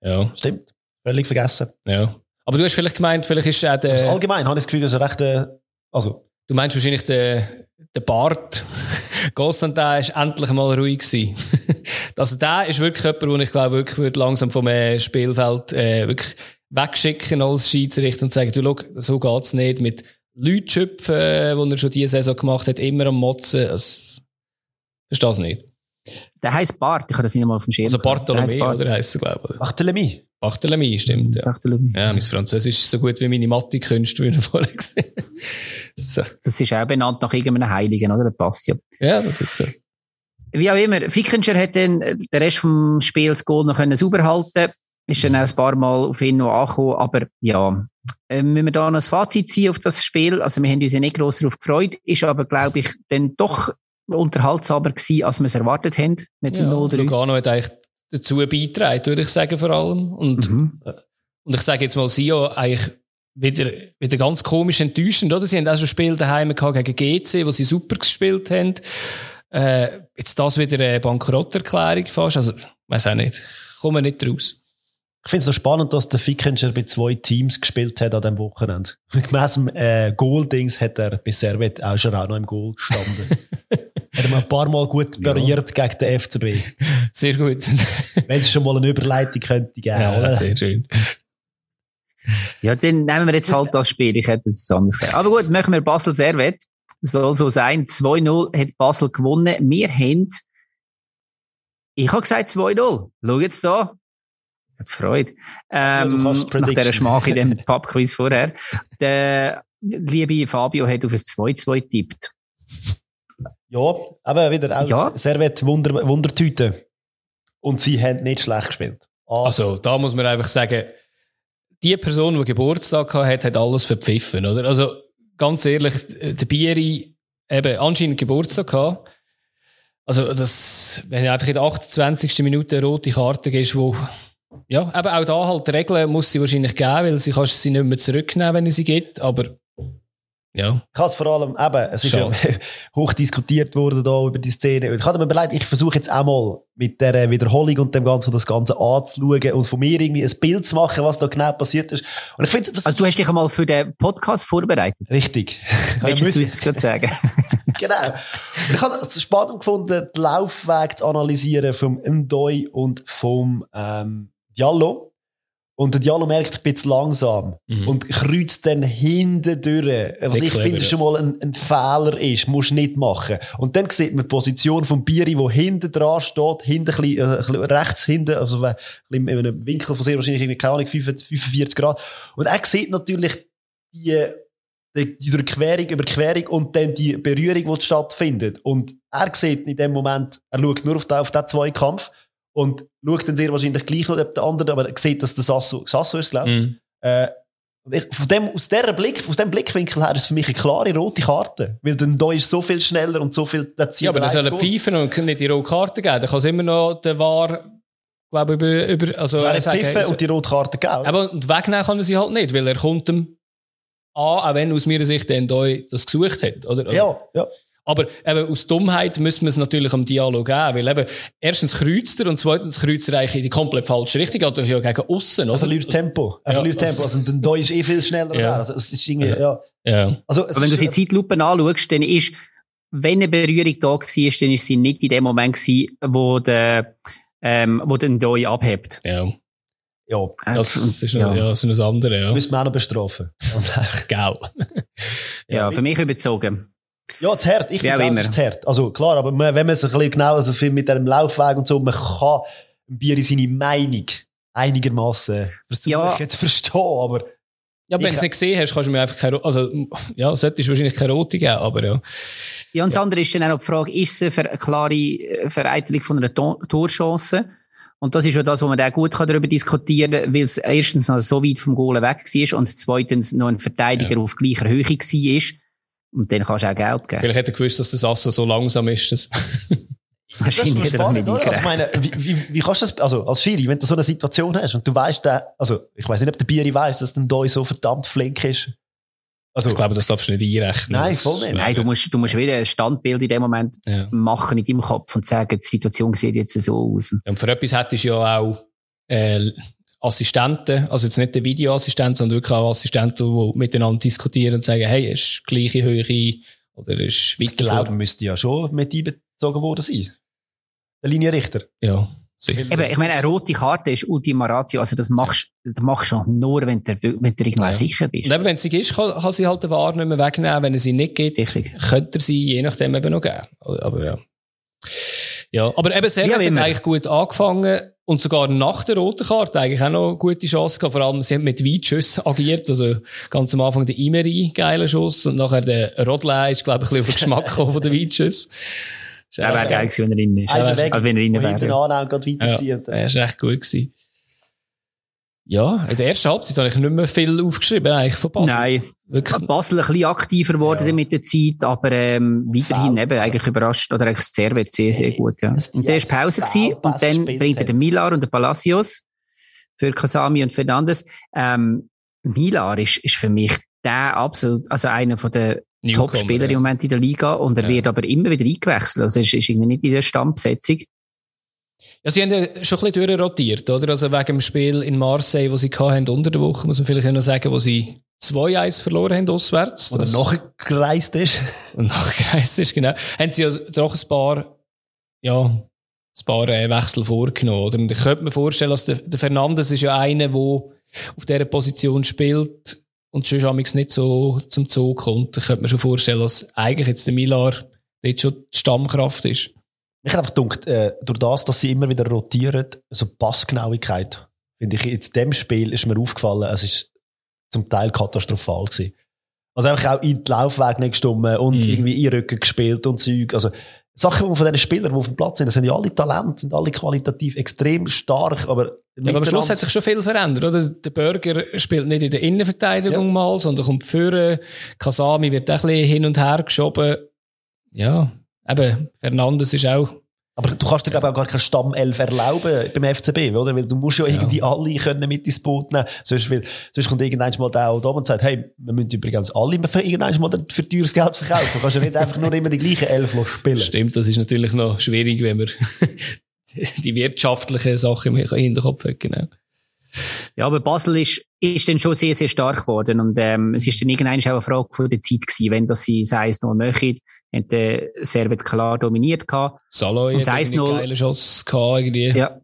Ja, stimmt. Völlig vergessen. ja. Aber du hast vielleicht gemeint, vielleicht ist auch Also der, allgemein habe ich das Gefühl, dass er recht... Äh, also, du meinst wahrscheinlich der, der Bart. <laughs> Constantin ist endlich mal ruhig gewesen. <laughs> also der ist wirklich jemand, den ich glaube, wirklich würde langsam vom äh, Spielfeld, äh, wirklich wegschicken als Schiedsrichter und sagen, du, schau, so geht's nicht mit Leuten schöpfen, äh, die er schon diese Saison gemacht hat, immer am Motzen. Das, verstehe das nicht. Der heisst Bart, ich habe das nicht mal auf dem Schirm. Also gehabt. Der heisst Bartholomé, Bart. oder heisst er, glaube ich. Barthélemy. Bartholomé, stimmt, ja. Bartholomä. Ja, mein Französisch ist so gut wie meine Mathe-Künste, wie wir <laughs> vorher gesehen so. Das ist auch benannt nach irgendeinem Heiligen, oder? Der passt ja. Ja, das ist so. Wie auch immer, Fickenscher hat dann den Rest vom Spiels das Goal noch können sauber halten Ist dann auch ein paar Mal auf ihn noch angekommen. Aber ja, äh, müssen wir da noch ein Fazit ziehen auf das Spiel? Also, wir haben uns ja nicht gross darauf gefreut. Ist aber, glaube ich, dann doch unterhaltsamer gewesen, als wir es erwartet haben mit dem Ja, 0-3. Lugano hat eigentlich dazu beigetragen, würde ich sagen, vor allem. Und, Mhm. und ich sage jetzt mal, Sio eigentlich wieder, wieder ganz komisch enttäuschend, oder? Sie haben auch schon Spiel daheim gehabt gegen GC, wo sie super gespielt haben. Äh, jetzt das wieder eine Bankrotterklärung fast. Also, weiß auch nicht. Ich komme nicht raus. Ich finde es noch spannend, dass der Fickenscher bei zwei Teams gespielt hat an diesem Wochenende. <laughs> Gemäss dem äh, Goal-Dings hat er bei Servet auch schon auch noch im Goal gestanden. <laughs> hat mal ein paar Mal gut pariert gegen den FCB. <laughs> Sehr gut. Wenn es schon mal eine Überleitung könnte geben, ja, oder? sehr schön. Ja, dann nehmen wir jetzt halt das Spiel. Ich hätte es anders gesagt. Aber gut, machen wir Basel Servet. Soll so sein. 2-0 hat Basel gewonnen. Wir haben, ich habe gesagt 2-0. Schau jetzt da. Hat Freude. Ähm, kannst nach dieser. Schmach in dem <laughs> Pubquiz vorher. Der liebe Fabio hat auf ein 2-2 getippt. Ja, aber wieder auch Ja. Servet Wunder, Wundertüte. Und sie haben nicht schlecht gespielt. Also, da muss man einfach sagen, die Person, die Geburtstag hat, hat alles verpfiffen, oder? Also, ganz ehrlich, der Bieri, eben, anscheinend Geburtstag gehabt. Also, das, wenn du einfach in der 28. Minute eine rote Karte gibst, wo, ja, eben auch da halt Regeln muss sie wahrscheinlich geben, weil sie kannst sie nicht mehr zurücknehmen, wenn es sie gibt, aber, ja. Ich habe es vor allem, eben, es ist ja <laughs> hoch diskutiert worden da über die Szene. Ich habe mir überlegt, ich versuche jetzt einmal mit der Wiederholung und dem Ganzen das Ganze anzuschauen und von mir irgendwie ein Bild zu machen, was da genau passiert ist. Und ich finde, also du hast dich einmal für den Podcast vorbereitet? Richtig. <laughs> Willst du das gerade sagen? <laughs> genau. Und ich habe es spannend gefunden, den Laufweg zu analysieren vom Ndoi und vom ähm, Diallo. Und der Diallo merkt, ich bin zu langsam. Mhm. Und kreuzt dann hinten durch. Was ich finde, schon mal ein, ein, Fehler ist, musst nicht machen. Und dann sieht man die Position vom Biri, wo hinten dran steht, hinten ein bisschen, äh, ein bisschen rechts hinten, also ein bisschen in einem Winkel von sehr wahrscheinlich keine Ahnung, 45 Grad. Und er sieht natürlich die, die, die Durchquerung, Überquerung und dann die Berührung, die stattfindet. Und er sieht in dem Moment, er schaut nur auf den, auf den Zweikampf und schaut dann sehr wahrscheinlich gleich noch, ob der andere, aber sieht, dass der Sasso, Sasso ist, glaube ich. Mm. Äh, von dem, aus, der Blick, aus dem Blickwinkel her ist es für mich eine klare rote Karte. Weil dann da ist so viel schneller und so viel, Ja, aber das soll pfeifen und nicht die rote Karte geben. Dann kann es immer noch der War, glaube über, über, also. Er sagen, also, und die rote Karte geben. Aber wegnehmen kann er sie halt nicht, weil er kommt dem an, auch wenn aus meiner Sicht der Ndoi das gesucht hat, oder? Also, ja, ja. Aber eben aus Dummheit müssen wir es natürlich am Dialog geben, weil eben erstens kreuzt er und zweitens kreuzt er eigentlich in die komplett falsche Richtung, also ja gegen außen. Er verliert Tempo. Er ja, verliert Tempo. Also dann da ist eh viel schneller. Ja. Also, es ist irgendwie, ja. ja. Also, wenn du sie Zeitlupe anschaust, dann ist, wenn eine Berührung da war, dann ist sie nicht in dem Moment gewesen, wo der, ähm, wo der Doi abhebt. Ja. Ja, das, das ist noch, ja. ja, das ist noch andere, ja. Müssen wir auch noch bestrafen. <laughs> <laughs> Gell. ja, für mich überzogen. Ja, zu hart. Ich finde es zu hart. Also klar, aber wenn man sich ein bisschen genau also mit dem Laufweg und so, man kann ein Bier in seine Meinung einigermaßen versuchen ja. <laughs> zu verstehen, aber... Ja, wenn du es nicht gesehen hast, kannst du mir einfach keine, also, ja, solltest wahrscheinlich keine rote geben, aber ja. Ja, und das andere ist dann auch die Frage, ist es eine klare äh, Vereitelung von einer Torchance? Und das ist ja das, wo man da gut darüber diskutieren kann, weil es erstens noch so weit vom Goal weg war und zweitens noch ein Verteidiger ja. auf gleicher Höhe war. Und dann kannst du auch Geld geben. Vielleicht hätte er gewusst, dass das Asso so langsam ist. Das <laughs> Wahrscheinlich das nicht also, ich meine, wie, wie, wie kannst du das, also als Schiri, wenn du so eine Situation hast und du weißt, der, also ich weiß nicht, ob der Bieri weiß, dass der Doi so verdammt flink ist. Also, ich glaube, das darfst du nicht einrechnen. Nein, voll nicht. Nein, du musst, du musst wieder ein Standbild in dem Moment ja. machen in deinem Kopf und sagen, die Situation sieht jetzt so aus. Und für etwas hättest du ja auch äh, Assistenten, also jetzt nicht der Videoassistent, sondern wirklich auch Assistenten, die miteinander diskutieren und sagen, hey, ist gleiche Höhe oder ist weiter. Ich glaube, müsste ja schon mit einbezogen worden sein. Der Linienrichter. Ja. Sicher. Eben, ich meine, eine rote Karte ist Ultima Ratio. Also, das machst, das machst du nur, wenn du, wenn du irgendwann ja. sicher bist. Und eben, wenn sie ist, kann, kann sie halt den Ware nicht mehr wegnehmen. Wenn er sie nicht geht, Richtig. könnte er sie je nachdem eben noch geben. Aber ja. Ja, aber eben, Servet ja, hat eigentlich gut angefangen und sogar nach der roten Karte eigentlich auch noch gute Chance gehabt. Vor allem, sie haben mit Weitschüssen agiert. Also ganz am Anfang der Imeri, geiler Schuss. Und nachher der Rodley ist, glaube ich, ein bisschen auf den Geschmack <laughs> gekommen von den Weitschüssen. Er wäre geil gewesen, wenn er innen ist. Also, wenn er innen wäre. Ja, er ist echt gut gewesen. Ja, in der ersten Halbzeit habe ich nicht mehr viel aufgeschrieben, eigentlich von Basel. Nein. Wirklich. Basel ein bisschen aktiver geworden ja. mit der Zeit, aber ähm, weiterhin Foul. eben eigentlich überrascht, oder eigentlich sehr, sehr, sehr gut, ja. Und der ist Pause gewesen, und dann bringt er den Milar und den Palacios für Kasami und Fernandes. Ähm, Milar ist, ist für mich der absolut, also einer von der Top-Spieler ja. im Moment in der Liga und er ja. wird aber immer wieder eingewechselt. Also er ist, ist irgendwie nicht in der Stammbesetzung. Ja, sie haben ja schon ein bisschen durchrotiert, oder? Also wegen dem Spiel in Marseille, das sie hatten unter der Woche, muss man vielleicht noch sagen, wo sie 2-1 verloren haben auswärts. Oder nachgereist ist. Und <laughs> nachgereist ist, genau. Haben sie ja doch ein paar, ja, ein paar äh, Wechsel vorgenommen, oder? Und ich könnte mir vorstellen, dass der, der Fernandes ist ja einer, der auf dieser Position spielt und schon nicht so zum Zug kommt. Ich könnte mir schon vorstellen, dass eigentlich jetzt der Milar jetzt schon die Stammkraft ist. Ich habe einfach gedacht, äh, durch das, dass sie immer wieder rotieren, so Passgenauigkeit, finde ich, in dem Spiel ist mir aufgefallen, es ist zum Teil katastrophal gewesen. Also einfach auch in den Laufweg nicht gestummen und mm. irgendwie einrücken gespielt und Zeug. Also Sachen von diesen Spielern, die auf dem Platz sind, das sind ja alle Talente, sind alle qualitativ extrem stark, aber ja, aber am Schluss hat sich schon viel verändert, oder? Der Burger spielt nicht in der Innenverteidigung ja. mal, sondern kommt führen. Kasami wird auch ein bisschen hin und her geschoben. Ja, eben, Fernandes ist auch aber du kannst dir, glaube ich, auch gar keine Stammelf erlauben beim FCB, oder? Weil du musst ja, ja. irgendwie alle können mit ins Boot nehmen. Sonst, will, sonst kommt irgendwann mal der da und sagt, hey, wir müssen übrigens alle irgendwann mal für teures Geld verkaufen. Du kannst ja nicht <laughs> einfach nur immer die gleichen Elf spielen. Stimmt, das ist natürlich noch schwierig, wenn man <laughs> die wirtschaftlichen Sachen im Hinterkopf hat, genau. Ja, aber Basel ist, ist dann schon sehr, sehr stark geworden. Und ähm, es ist dann irgendwann auch eine Frage von der Zeit gewesen, wenn das sie 1-0 machen haben den Servet klar dominiert gehabt. Saloy hat einen geilen Shots gehabt, irgendwie. Ja.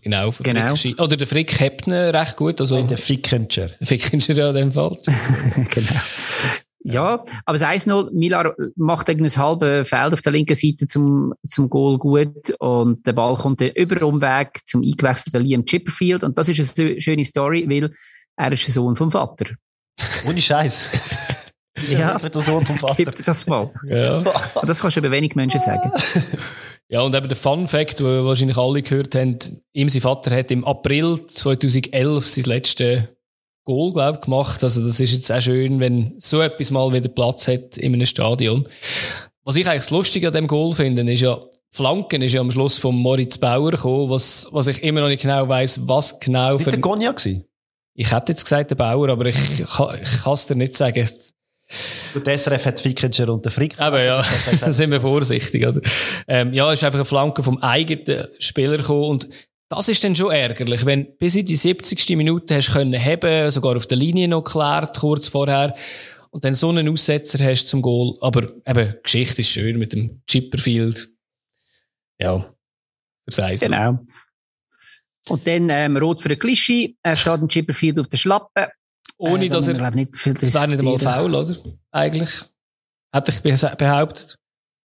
Genau, genau. Oder der Frick Heppner recht gut. Also, der Fickenger. Der Fickenger ja, in dem Fall. <laughs> genau. Ja, aber das 1-0, Milar macht ein halbes Feld auf der linken Seite zum, zum Goal gut und der Ball kommt dann über den Umweg zum eingewechselten Liam Chipperfield und das ist eine schöne Story, weil er ist der Sohn vom Vater. Ohne Scheiß. <laughs> Ja, der Sohn vom <laughs> Vater. Gib das mal. Ja. Das kannst du über wenig Menschen sagen. Ja, und eben der Fun Fact, den wahrscheinlich alle gehört haben, ihm sein Vater hat im April 2011 sein letztes Goal, glaube ich, gemacht. Also das ist jetzt auch schön, wenn so etwas mal wieder Platz hat in einem Stadion. Was ich eigentlich das Lustige an dem Goal finde, ist ja, Flanken ist ja am Schluss von Moritz Bauer gekommen, was, was ich immer noch nicht genau weiss, was genau für... War der Gonja gewesen? Ich hätte jetzt gesagt, der Bauer, aber ich, ich, ich kann es dir nicht sagen. Gut, der SRF hat Fickinger und der Frick. Aber ja, da <laughs> sind wir vorsichtig, oder? Ähm, ja, es ist einfach eine Flanke vom eigenen Spieler gekommen und das ist dann schon ärgerlich, wenn bis in die 70. Minute hast können heben, sogar auf der Linie noch geklärt, kurz vorher, und dann so einen Aussetzer hast zum Goal. Aber eben, Geschichte ist schön mit dem Chipperfield. Ja, fürs Genau. Und dann ähm, rot für den Klischee. Er steht im Chipperfield auf der Schlappe. Ohne, äh, dass er, nicht viel das wäre nicht einmal faul, oder? Eigentlich. Hätte ich behauptet.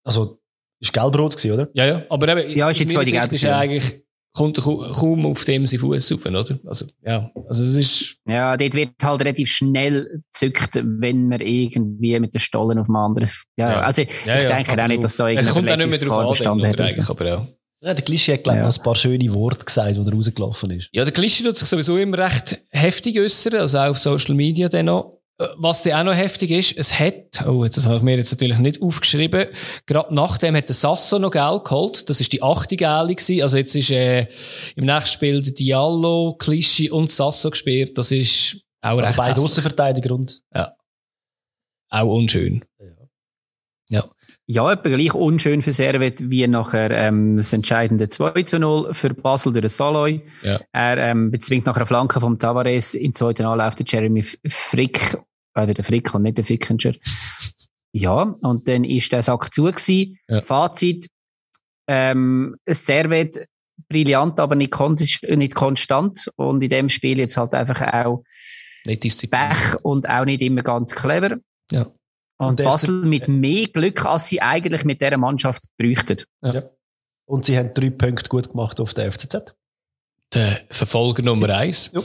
Also, ist gelbrot gewesen, oder? Ja, ja. Aber eben, ja, ist jetzt die Sicht ist eigentlich, kommt kaum auf dem sein Fuß rauf, oder? Also, ja. Also, es ist. Ja, dort wird halt relativ schnell gezückt, wenn man irgendwie mit den Stollen auf dem anderen, ja, ja. also, ja, ich ja, denke auch nicht, dass da irgendwie. Es kommt auch nicht mehr drauf an, eigentlich, aber ja. Ja, der Klischee hat, glaube ich, ja. noch ein paar schöne Worte gesagt, er rausgelaufen ist. Ja, der Klischee tut sich sowieso immer recht heftig äußern, also auch auf Social Media dann noch. Äh, was dann auch noch heftig ist, es hat, oh, das habe ich mir jetzt natürlich nicht aufgeschrieben, gerade nachdem hat der Sasso noch Geld geholt, das ist die achte Gale gewesen, also jetzt ist äh, im nächsten Spiel der Diallo, Klischee und Sasso gespielt, das ist auch also recht beide Außenverteidiger und... Ja. Auch unschön. Ja. Ja etwa gleich unschön für Servet wie nachher ähm, das entscheidende 2 zu 0 für Basel durch Saloy. Ja. Er ähm, bezwingt nach einer Flanke vom Tavares im zweiten Anlauf der Jeremy Frick, äh, der Frick und nicht der Fickinger. Ja, und dann ist der Sack zu gewesen. Ja. Fazit, ähm, Servet brillant, aber nicht, nicht konstant und in dem Spiel jetzt halt einfach auch nicht Pech und auch nicht immer ganz clever. Ja. Und, und Basel mit mehr Glück, als sie eigentlich mit dieser Mannschaft bräuchten. Ja. ja. Und sie haben drei Punkte gut gemacht auf der FCZ. Der Verfolger Nummer eins. Ja.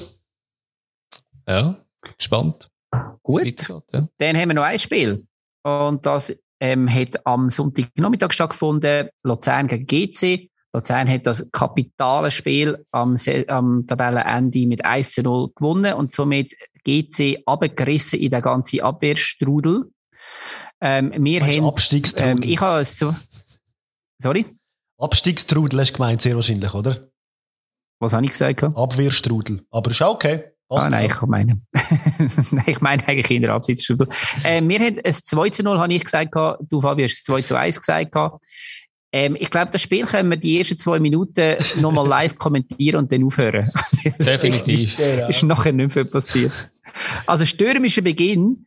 Ja, gespannt. Gut. Geht, ja. Dann haben wir noch ein Spiel. Und das ähm, hat am Sonntagnachmittag stattgefunden. Luzern gegen GC. Luzern hat das kapitale Spiel am, am Tabellenende mit 1 zu 0 gewonnen und somit GC abgerissen in der ganzen Abwehrstrudel. Ähm, wir haben, Abstiegstrudel. Ähm, ich habe es so. Sorry? Abstiegstrudel hast du gemeint, sehr wahrscheinlich, oder? Was habe ich gesagt? Abwehrstrudel. Aber ist auch okay. ah, nein, ich meine, <laughs> nein, ich meine eigentlich in der Absitzstrudel. äh, wir haben ein 2 zu 0, habe ich gesagt, du Fabio hast es 2 zu 1 gesagt. Ähm, ich glaube, das Spiel können wir die ersten zwei Minuten <laughs> nochmal live kommentieren und dann aufhören. Definitiv. <laughs> ist nachher nicht mehr passiert. Also stürmischer Beginn,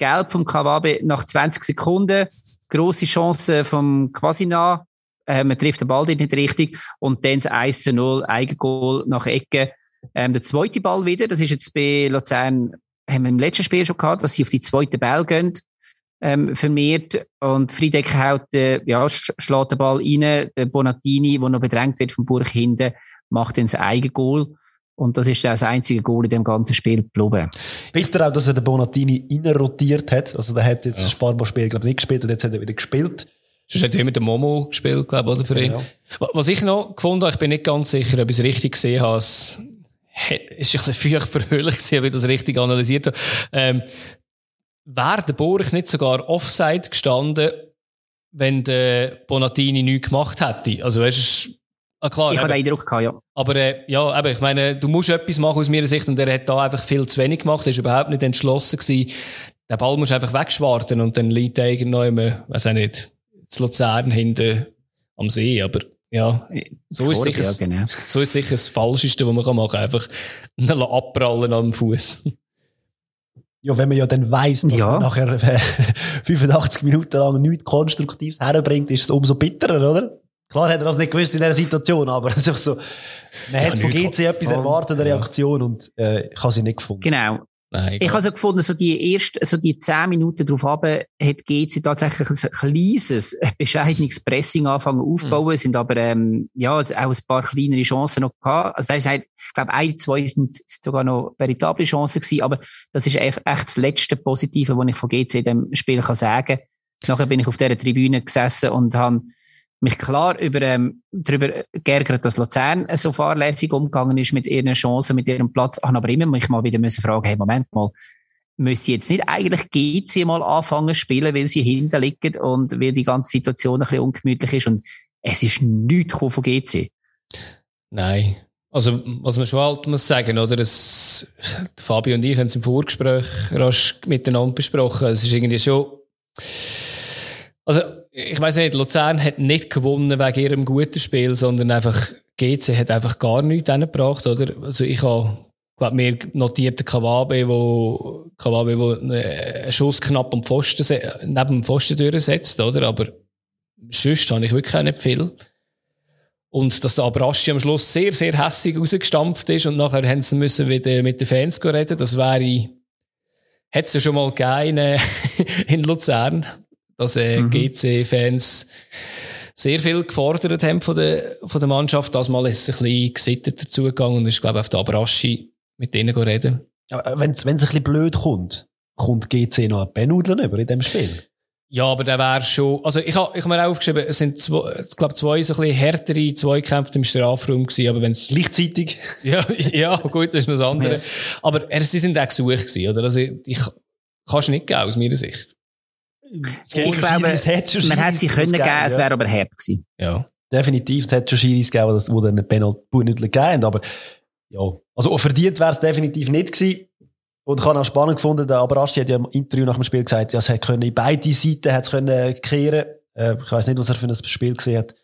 Gelb vom Kawabe nach 20 Sekunden, grosse Chance vom Quasina, äh, man trifft den Ball nicht richtig. Und dann das 1 zu 0, Eigengoal nach Ecke. Ähm, der zweite Ball wieder, das ist jetzt bei Luzern, haben wir im letzten Spiel schon gehabt, dass sie auf die zweite Ball gehen, ähm, vermehrt. Und Friedecker haut, äh, ja, schlägt den Ball rein, der Bonatini, der noch bedrängt wird vom Burg hinten, macht dann das Eigengoal. Und das ist das einzige Goal in dem ganzen Spiel geblieben. Bitter auch, dass er den Bonatini rotiert hat. Also, der hat jetzt ja. das Sparbar-Spiel, glaube ich, nicht gespielt und jetzt hat er wieder gespielt. Sonst hat er mit dem Momo gespielt, glaube ich, oder für ihn. Ja. Was ich noch gefunden habe, ich bin nicht ganz sicher, ob ich es richtig gesehen habe, es ist ein bisschen verhöhlich gewesen, wie ich das richtig analysiert habe. Ähm, wäre der Borch nicht sogar offside gestanden wenn der Bonatini nichts gemacht hätte. Also, weißt du, ah, klar. Ich hatte den Eindruck gehabt, ja. Aber, äh, ja, eben, ich meine, du musst etwas machen aus meiner Sicht und er hat da einfach viel zu wenig gemacht. Er ist überhaupt nicht entschlossen gewesen. Der Ball muss einfach wegschwarten und dann liegt er irgendwo immer, weiß auch nicht, zu Luzern hinten am See, aber, ja, so ist, sicher, ja, genau. so ist sicher das Falscheste, was man machen kann. Einfach <laughs> abprallen am Fuß. Ja, wenn man ja dann weiss, dass ja. man nachher <laughs> 85 Minuten lang nichts Konstruktives herbringt, ist es umso bitterer, oder? Klar hat er das nicht gewusst in dieser Situation, aber es ist so, man ja, hat von GC etwas erwartet, eine Reaktion, und äh, ich habe sie nicht gefunden. Genau. Nein, ich habe so gefunden, so die ersten, so die zehn Minuten darauf haben, hat GC tatsächlich ein kleines, bescheidenes Pressing angefangen aufzubauen, mhm. sind aber, ähm, ja, auch ein paar kleinere Chancen noch gehabt. Also, das heißt, ich glaube, ein, zwei sind sogar noch veritable Chancen gewesen, aber das ist echt, echt das letzte Positive, was ich von GC in dem Spiel kann sagen. Nachher bin ich auf dieser Tribüne gesessen und habe mich klar über, ähm, darüber geärgert, dass Luzern so fahrlässig umgegangen ist mit ihren Chancen, mit ihrem Platz. Habe aber immer mich mal wieder müssen fragen, hey, Moment mal, müsste jetzt nicht eigentlich GC mal anfangen zu spielen, weil sie hinten liegen und weil die ganze Situation ein bisschen ungemütlich ist und es ist nichts von GC. Nein. Also, was man schon halt muss sagen, oder? Das, Fabio und ich haben es im Vorgespräch rasch miteinander besprochen. Es ist irgendwie schon, also, ich weiß nicht, Luzern hat nicht gewonnen wegen ihrem guten Spiel, sondern einfach GC hat einfach gar nichts gebracht, oder? Also ich habe, glaube mir notiert Kawabe, wo Kawabe, wo einen Schuss knapp am Pfosten neben dem Pfosten durchsetzt, oder? Aber sonst habe ich wirklich auch nicht viel. Und dass der Abraschi am Schluss sehr, sehr hässig rausgestampft ist und nachher haben sie müssen wieder mit den Fans reden. Das wäre, hätte es ja schon mal gegeben <laughs> in Luzern dass äh, mhm. GC-Fans sehr viel gefordert haben von der, von der Mannschaft. Das Mal ist es ein bisschen gesittet dazugegangen und ist, glaube ich, auf der Abraschi mit denen reden. Ja, wenn es ein bisschen blöd kommt, kommt GC noch ein Benudeln über in dem Spiel. Ja, aber der wäre schon, also ich habe ich hab mir auch aufgeschrieben, es sind zwei, ich glaube zwei so ein bisschen härtere Zweikämpfe im Strafraum gewesen, aber wenn's Gleichzeitig? <laughs> Ja, ja, gut, das ist noch das andere. Ja. Aber er, sie sind auch gesucht gewesen, oder? Also ich, kannst nicht geben, aus meiner Sicht. Ich glaube, man hätte sie können geben, es wäre aber hart gewesen. Ja. Definitiv, es hätte schon Schiris gegeben, die dann einen Penalty nicht gegeben aber ja. Also verdient wäre es definitiv nicht gewesen. Und ich habe auch spannend gefunden, der Abraschi hat ja im Interview nach dem Spiel gesagt, ja, es hätte können in beide Seiten hätte es können kehren. Äh, ich weiß nicht, was er für ein Spiel gesehen hat.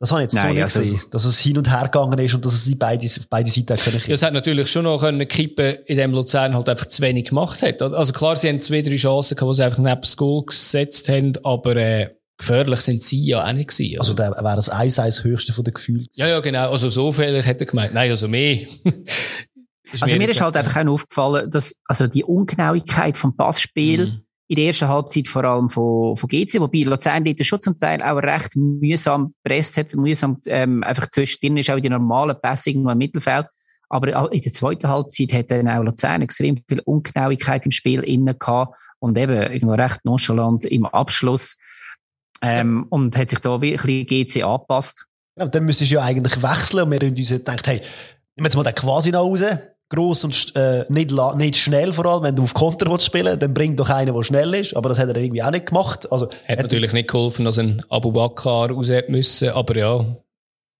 Das habe ich jetzt Nein, so nicht also, gesehen, dass es hin und her gegangen ist und dass es die beide, auf beide Seiten können ja, Es hat natürlich schon noch können kippen, in dem Luzern halt einfach zu wenig gemacht hat. Also klar, sie haben zwei, drei Chancen gehabt, wo sie einfach neben das Goal gesetzt haben, aber, äh, gefährlich sind sie ja auch nicht gewesen. Also, also da wäre das 1-1 höchste von den Gefühlen. Ja, ja, genau. Also so viel hätte er gemeint. Nein, also mehr. <laughs> also mir ist halt einfach auch aufgefallen, dass, also die Ungenauigkeit vom Passspiel, mhm in der ersten Halbzeit vor allem von, von GC, wobei Luzern dort schon zum Teil auch recht mühsam presst hat, mühsam ähm, einfach zwischendrin ist auch in der normalen Pässe irgendwo im Mittelfeld. Aber in der zweiten Halbzeit hat dann auch Luzern extrem viel Ungenauigkeit im Spiel innen gehabt und eben irgendwo recht nonchalant im Abschluss. Ähm. Und hat sich da wirklich GC angepasst. Ja, dann müsstest du ja eigentlich wechseln und wir haben uns gedacht, hey, wir jetzt mal den quasi nach Hause gross und äh, nicht, nicht schnell vor allem. Wenn du auf Konter willst spielen dann bring doch einen, der schnell ist. Aber das hat er irgendwie auch nicht gemacht. Also, hat, hat natürlich nicht geholfen, dass ein Abu Bakr raus müssen, aber ja.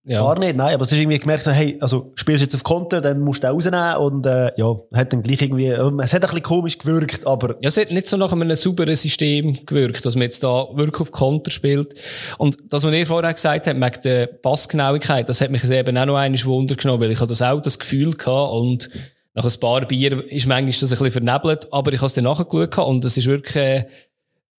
Ja. Gar nicht, nein, aber es ist irgendwie gemerkt, hey, also spielst du jetzt auf Konter, dann musst du rausnehmen und äh, ja, hat dann gleich irgendwie, äh, es hat ein bisschen komisch gewirkt, aber... Ja, es hat nicht so nach einem sauberen System gewirkt, dass man jetzt da wirklich auf Konter spielt. Und das, was ihr vorher gesagt habt, wegen der Passgenauigkeit, das hat mich eben auch noch einmal Wunder genommen, weil ich hatte das auch das Gefühl gehabt und nach ein paar Bier ist manchmal das ein bisschen vernebelt, aber ich habe es dann nachgeschaut und es ist wirklich... Äh,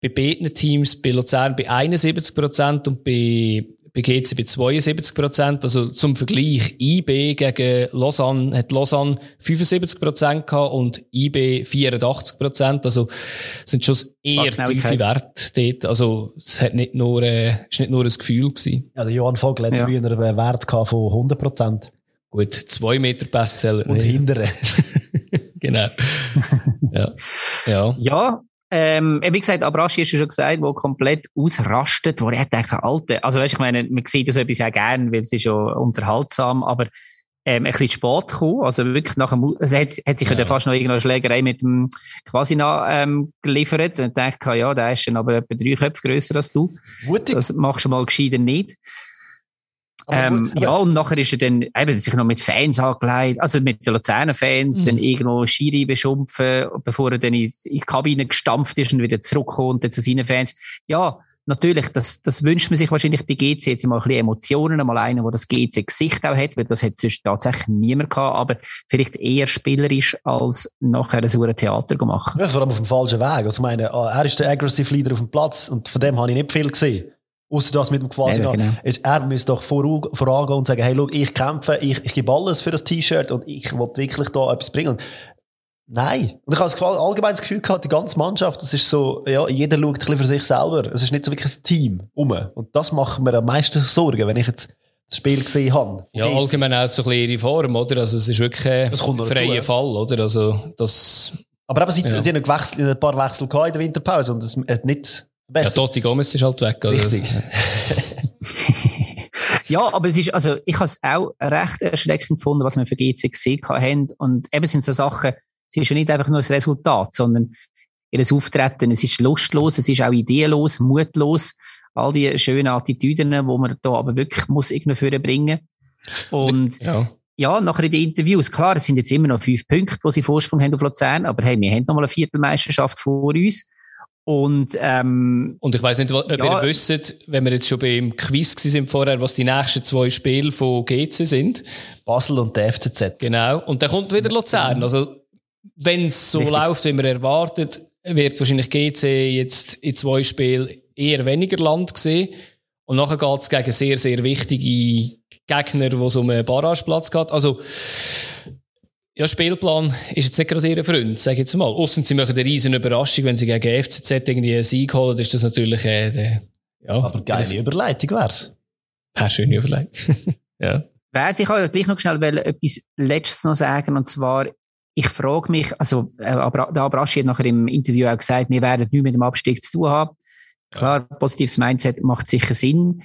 bei beiden Teams, bei Luzern bei 71 Prozent und bei bei GC bei 72 Prozent. Also zum Vergleich, IB gegen Lausanne hat Lausanne 75 Prozent gehabt und IB 84 Prozent. Also sind schon eher tiefe Werte dort. Also es hat nicht nur, äh, ist nicht nur ein Gefühl gewesen. Also Johann Vogel hat ja. früher einen Wert gehabt von 100 Prozent. Gut, zwei Meter Bestseller. Und <laughs> hintere. genau. ja. Ja. Ja, ähm, wie gesagt, Abrashi hast du schon gesagt, wo komplett ausrastet, wo er denkt, Alte, also weißt, ich meine, man sieht das etwas ja gern, weil es ist schon unterhaltsam, aber ähm, ein bisschen spät gekommen. Also wirklich nach dem, also hat, hat sich ja. fast noch irgendeine Schlägerei mit dem quasi noch, ähm, geliefert. Und dachte, ja, der ist dann aber etwa drei Köpfe grösser als du. Mutig. Das machst du mal gescheiter nicht. Ähm, ja, und nachher ist er dann eben sich noch mit Fans angelegt, also mit den Luzerner Fans, mhm. dann irgendwo Schiri beschumpfen, bevor er dann in, in die Kabine gestampft ist und wieder zurückkommt dann zu seinen Fans. Ja, natürlich, das, das wünscht man sich wahrscheinlich bei GC jetzt mal ein bisschen Emotionen, mal einen, der das GC-Gesicht auch hat, weil das hat sonst tatsächlich niemand gehabt, aber vielleicht eher spielerisch als nachher ein sauren Theater gemacht. Ja, vor allem auf dem falschen Weg. Also, ich meine, ah, er ist der Aggressive Leader auf dem Platz und von dem habe ich nicht viel gesehen. Außer das mit dem quasi ja, genau. Er müsste doch vorangehen und sagen, hey, schau, ich kämpfe, ich, ich gebe alles für das T-Shirt und ich will wirklich da etwas bringen. Nein. Und ich habe das allgemein das Gefühl gehabt, die ganze Mannschaft, das ist so, ja, jeder schaut ein bisschen für sich selber. Es ist nicht so wirklich ein Team um. Und das macht mir am meisten Sorgen, wenn ich jetzt das Spiel gesehen habe. Ja, allgemein auch so ein bisschen ihre Form, oder? Also, es ist wirklich ein freier Fall, oder? Also, das. Aber eben, sie, ja. sie haben gewechselt, ein paar Wechsel gehabt in der Winterpause und es hat nicht besser. Ja, Totti Gomez ist halt weg, oder? Richtig. <laughs> <laughs> Ja, aber es ist, also, ich habe es auch recht erschreckend gefunden, was wir für GC gesehen haben. Und eben sind so Sachen, es ist ja nicht einfach nur ein Resultat, sondern ihr Auftreten, es ist lustlos, es ist auch ideenlos, mutlos. All die schönen Attitüden, die man da aber wirklich muss irgendwie bringen. Und ja. ja, nachher in den Interviews, klar, es sind jetzt immer noch fünf Punkte, wo sie Vorsprung haben auf Luzern, aber hey, wir haben noch mal eine Viertelmeisterschaft vor uns. Und, ähm, und ich weiß nicht, ob ja, ihr wisst, wenn wir jetzt schon beim Quiz sind vorher, was die nächsten zwei Spiele von GC sind. Basel und der FCZ. Genau. Und dann kommt wieder Luzern. Also, wenn es so Richtig. läuft, wie man erwartet, wird wahrscheinlich GC jetzt in zwei Spielen eher weniger Land sehen. Und nachher geht es gegen sehr, sehr wichtige Gegner, wo es um einen Barrageplatz geht. Also, ja, Spielplan ist jetzt nicht gerade ihr Freund, sage ich jetzt mal. Außer sie machen eine riesen Überraschung, wenn sie gegen FCZ irgendwie einen Sieg holen, ist das natürlich, äh, der, ja. Aber geile Überleitung wär's. Wäre schöne Überleitung. <laughs> ja. Wer ich kann gleich noch schnell etwas Letztes noch sagen, und zwar, ich frage mich, also, äh, der Abraschi hat nachher im Interview auch gesagt, wir werden nichts mit dem Abstieg zu tun haben. Klar, positives Mindset macht sicher Sinn.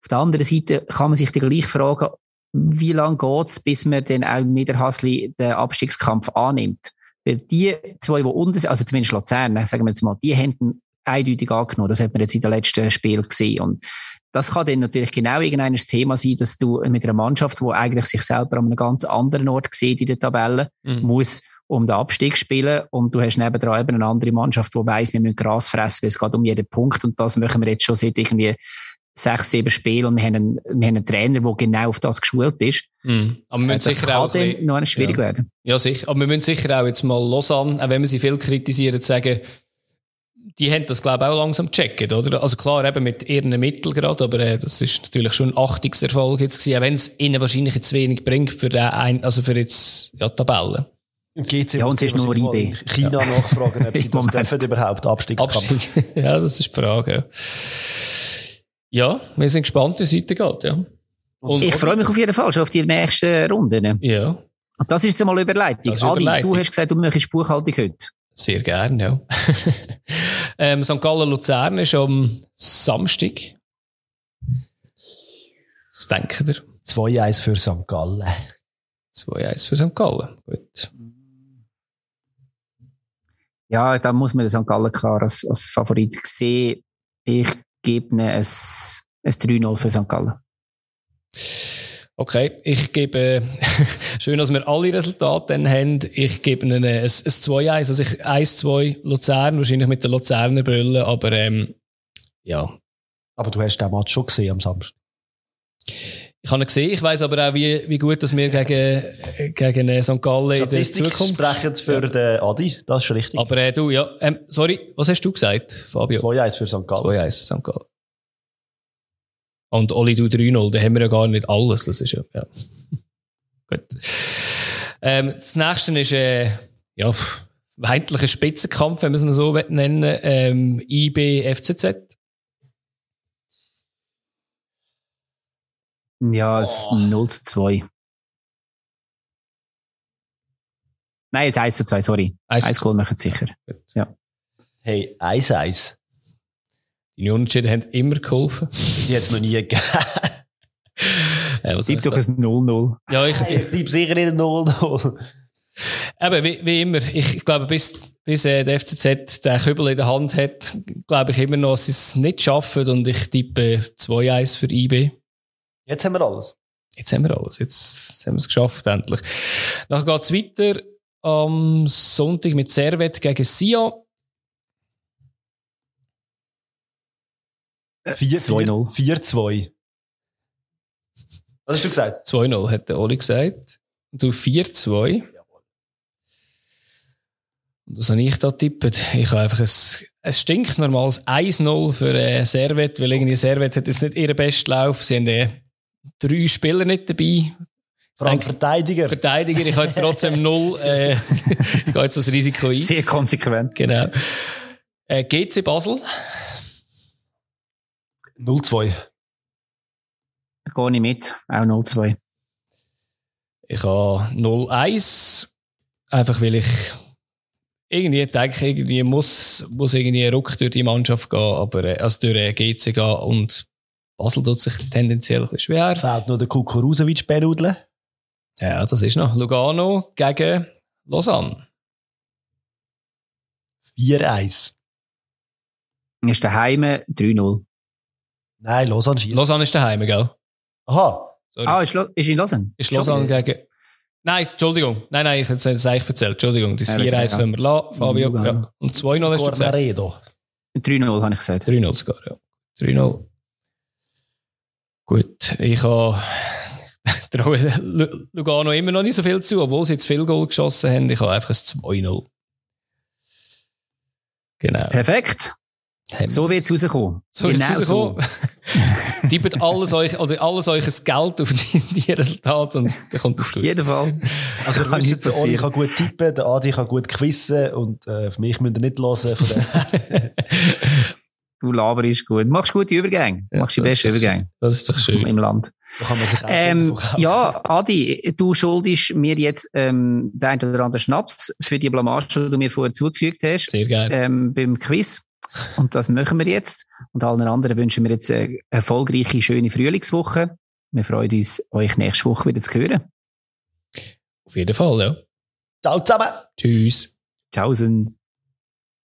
Auf der anderen Seite kann man sich dann gleich fragen, wie lange geht's, bis man dann auch in Niederhasli den Abstiegskampf annimmt? Weil die zwei, die unten sind, also zumindest Luzern, sagen wir jetzt mal, die haben eindeutig angenommen. Das hat man jetzt in den letzten Spielen gesehen. Und das kann dann natürlich genau irgendein Thema sein, dass du mit einer Mannschaft, die eigentlich sich selber an einem ganz anderen Ort sieht in der Tabelle, mhm. muss um den Abstieg spielen und du hast nebenan eben eine andere Mannschaft, die weiss, wir müssen Gras fressen, weil es geht um jeden Punkt und das machen wir jetzt schon seit irgendwie sechs, sieben Spiele und wir haben einen, wir haben einen Trainer, der genau auf das geschult ist. Mm. Aber wir müssen das sicher auch ein noch schwierig ja. werden. Ja, sicher. Aber wir müssen sicher auch jetzt mal Lausanne, auch wenn wir sie viel kritisieren, sagen, die haben das, glaube ich, auch langsam gecheckt, oder? Also klar, eben mit ihren Mitteln gerade, aber äh, das ist natürlich schon ein Achtungserfolg jetzt gewesen, auch wenn es ihnen wahrscheinlich jetzt wenig bringt für den ein, also für jetzt, ja, Tabellen. GC ja, und es ist nur IB. China ja. nachfragen, ob <laughs> sie das dürfen überhaupt, Abstiegskampf. Abstieg. <laughs> ja, das ist die Frage, ja. Ja, wir sind gespannt, wie es weitergeht, ja. Und ich freue mich auf jeden Fall schon auf die nächsten Runden. Ja. Und das ist jetzt einmal Überleitung. Adi, Überleitung. du hast gesagt, du möchtest Buchhaltung heute. Sehr gerne, ja. <laughs> ähm, St. Gallen Luzern ist am Samstag. Was denkt ihr? 2-1 für St. Gallen. 2-1 für St. Gallen. Gut. Ja, da muss man St. Gallen klar als, als Favorit sehen. Ich gebe ihnen ein, ein 3-0 für St. Gallen. Okay, ich gebe, <laughs> schön, dass wir alle Resultate dann haben. Ich gebe ihnen ein, ein 2-1, also ich 1-2 Luzern, wahrscheinlich mit der Luzerner Brille, aber ähm, ja. Aber du hast den Match schon gesehen am Samstag. Ich habe ihn gesehen, ich weiss aber auch, wie, wie gut dass wir gegen, gegen St. Gallen in der Zukunft... sprechen für ja. den Adi, das ist richtig. Aber äh, du, ja, ähm, sorry, was hast du gesagt, Fabio? 2-1 für St. Gallen. 2-1 für St. Gallen. Und Oli, du 3-0, da haben wir ja gar nicht alles, das ist ja, ja. <laughs> Gut. Ähm, das nächste ist, äh, ja, eigentlich ein Spitzenkampf, wenn wir es so nennen, ähm, IB FCZ. Ja, es ist 0 zu 2. Nein, jetzt 1 zu 2, sorry. 1, 1 Goal machen sicher. Ja. Hey, 1-1. Die Unentschieden haben immer geholfen. Die hat es noch nie gegeben. <laughs> Ja, soll doch ich ein 0-0. da- ja, ich, Ich bleibe sicher nicht 0-0. Eben, wie, wie immer, ich, ich glaube, bis, bis äh, der FCZ den Kübel in der Hand hat, glaube ich immer noch, dass sie es nicht schaffen und ich tippe 2-1 für IB. Jetzt haben wir alles. Jetzt haben wir alles, jetzt, jetzt haben wir es geschafft, endlich. Dann geht es weiter am Sonntag mit Servet gegen Sion. 2-0. 4-2. Was hast du gesagt? 2-0 hat der Oli gesagt. Und du 4-2. Und was habe ich da tippet? Ich habe einfach ein, ein stinknormales 1-0 für äh, Servet, weil irgendwie Servet hat jetzt nicht ihren besten Lauf. Sie haben äh, drei Spieler nicht dabei. Vor allem. Verteidiger. Verteidiger, ich habe jetzt trotzdem <laughs> 0. Äh, ich gehe jetzt das Risiko ein. Sehr konsequent. Genau. Äh, GC Basel. 0-2. Gehe ich mit. Auch 0-2. Ich habe 0-1. Einfach weil ich irgendwie denke, irgendwie muss, muss irgendwie ein Ruck durch die Mannschaft gehen, aber, äh, also durch äh, GC gehen und Basel tut sich tendenziell ein bisschen schwer. Fehlt noch der Kukurusewitsch benudle. Ja, das ist noch Lugano gegen Lausanne. 4-1. Ist daheim 3-0. Nein, Lausanne schießt. Lausanne ist daheim, gell? Aha. Sorry. Ah, ist, Lo- ist in Lausanne? ist Lausanne gegen... Nein, Entschuldigung. Nein, nein, ich hätte es eigentlich erzählt. Entschuldigung, das Ja, 4-1 ja. können wir lassen, Fabio. Ja. Und 2-0 hast du gesagt. Cornaredo. 3-0 habe ich gesagt. 3-0 sogar, ja. 3-0. Gut, ich habe <laughs> traue Lu- Lugano immer noch nicht so viel zu, obwohl sie jetzt viel Goal geschossen haben. Ich habe einfach ein 2-0. Genau. Perfekt. Haben So wir wird es rauskommen. So ist genau es rausgekommen. <laughs> Tippet alles euch, oder alles euch ein Geld auf die, die Resultate und dann kommt das Auf gut. jeden Fall. Also, Kann wisst, der Oli kann gut tippen, der Adi kann gut quizzen und äh, für mich müsst ihr nicht hören. <laughs> Du laberst gut. Machst gute Übergänge. Ja, Machst die besten Übergänge Das ist doch schön. im Land. da kann man sich auch Ähm, ja, Adi, du schuldest mir jetzt ähm, den einen oder anderen Schnaps für die Blamage, die du mir vorher zugefügt hast Sehr geil. ähm, beim Quiz. Und das machen wir jetzt. Und allen anderen wünschen wir jetzt eine erfolgreiche, schöne Frühlingswoche. Wir freuen uns, euch nächste Woche wieder zu hören. Auf jeden Fall, ja. Ciao zusammen! Tschüss. Tschaußen.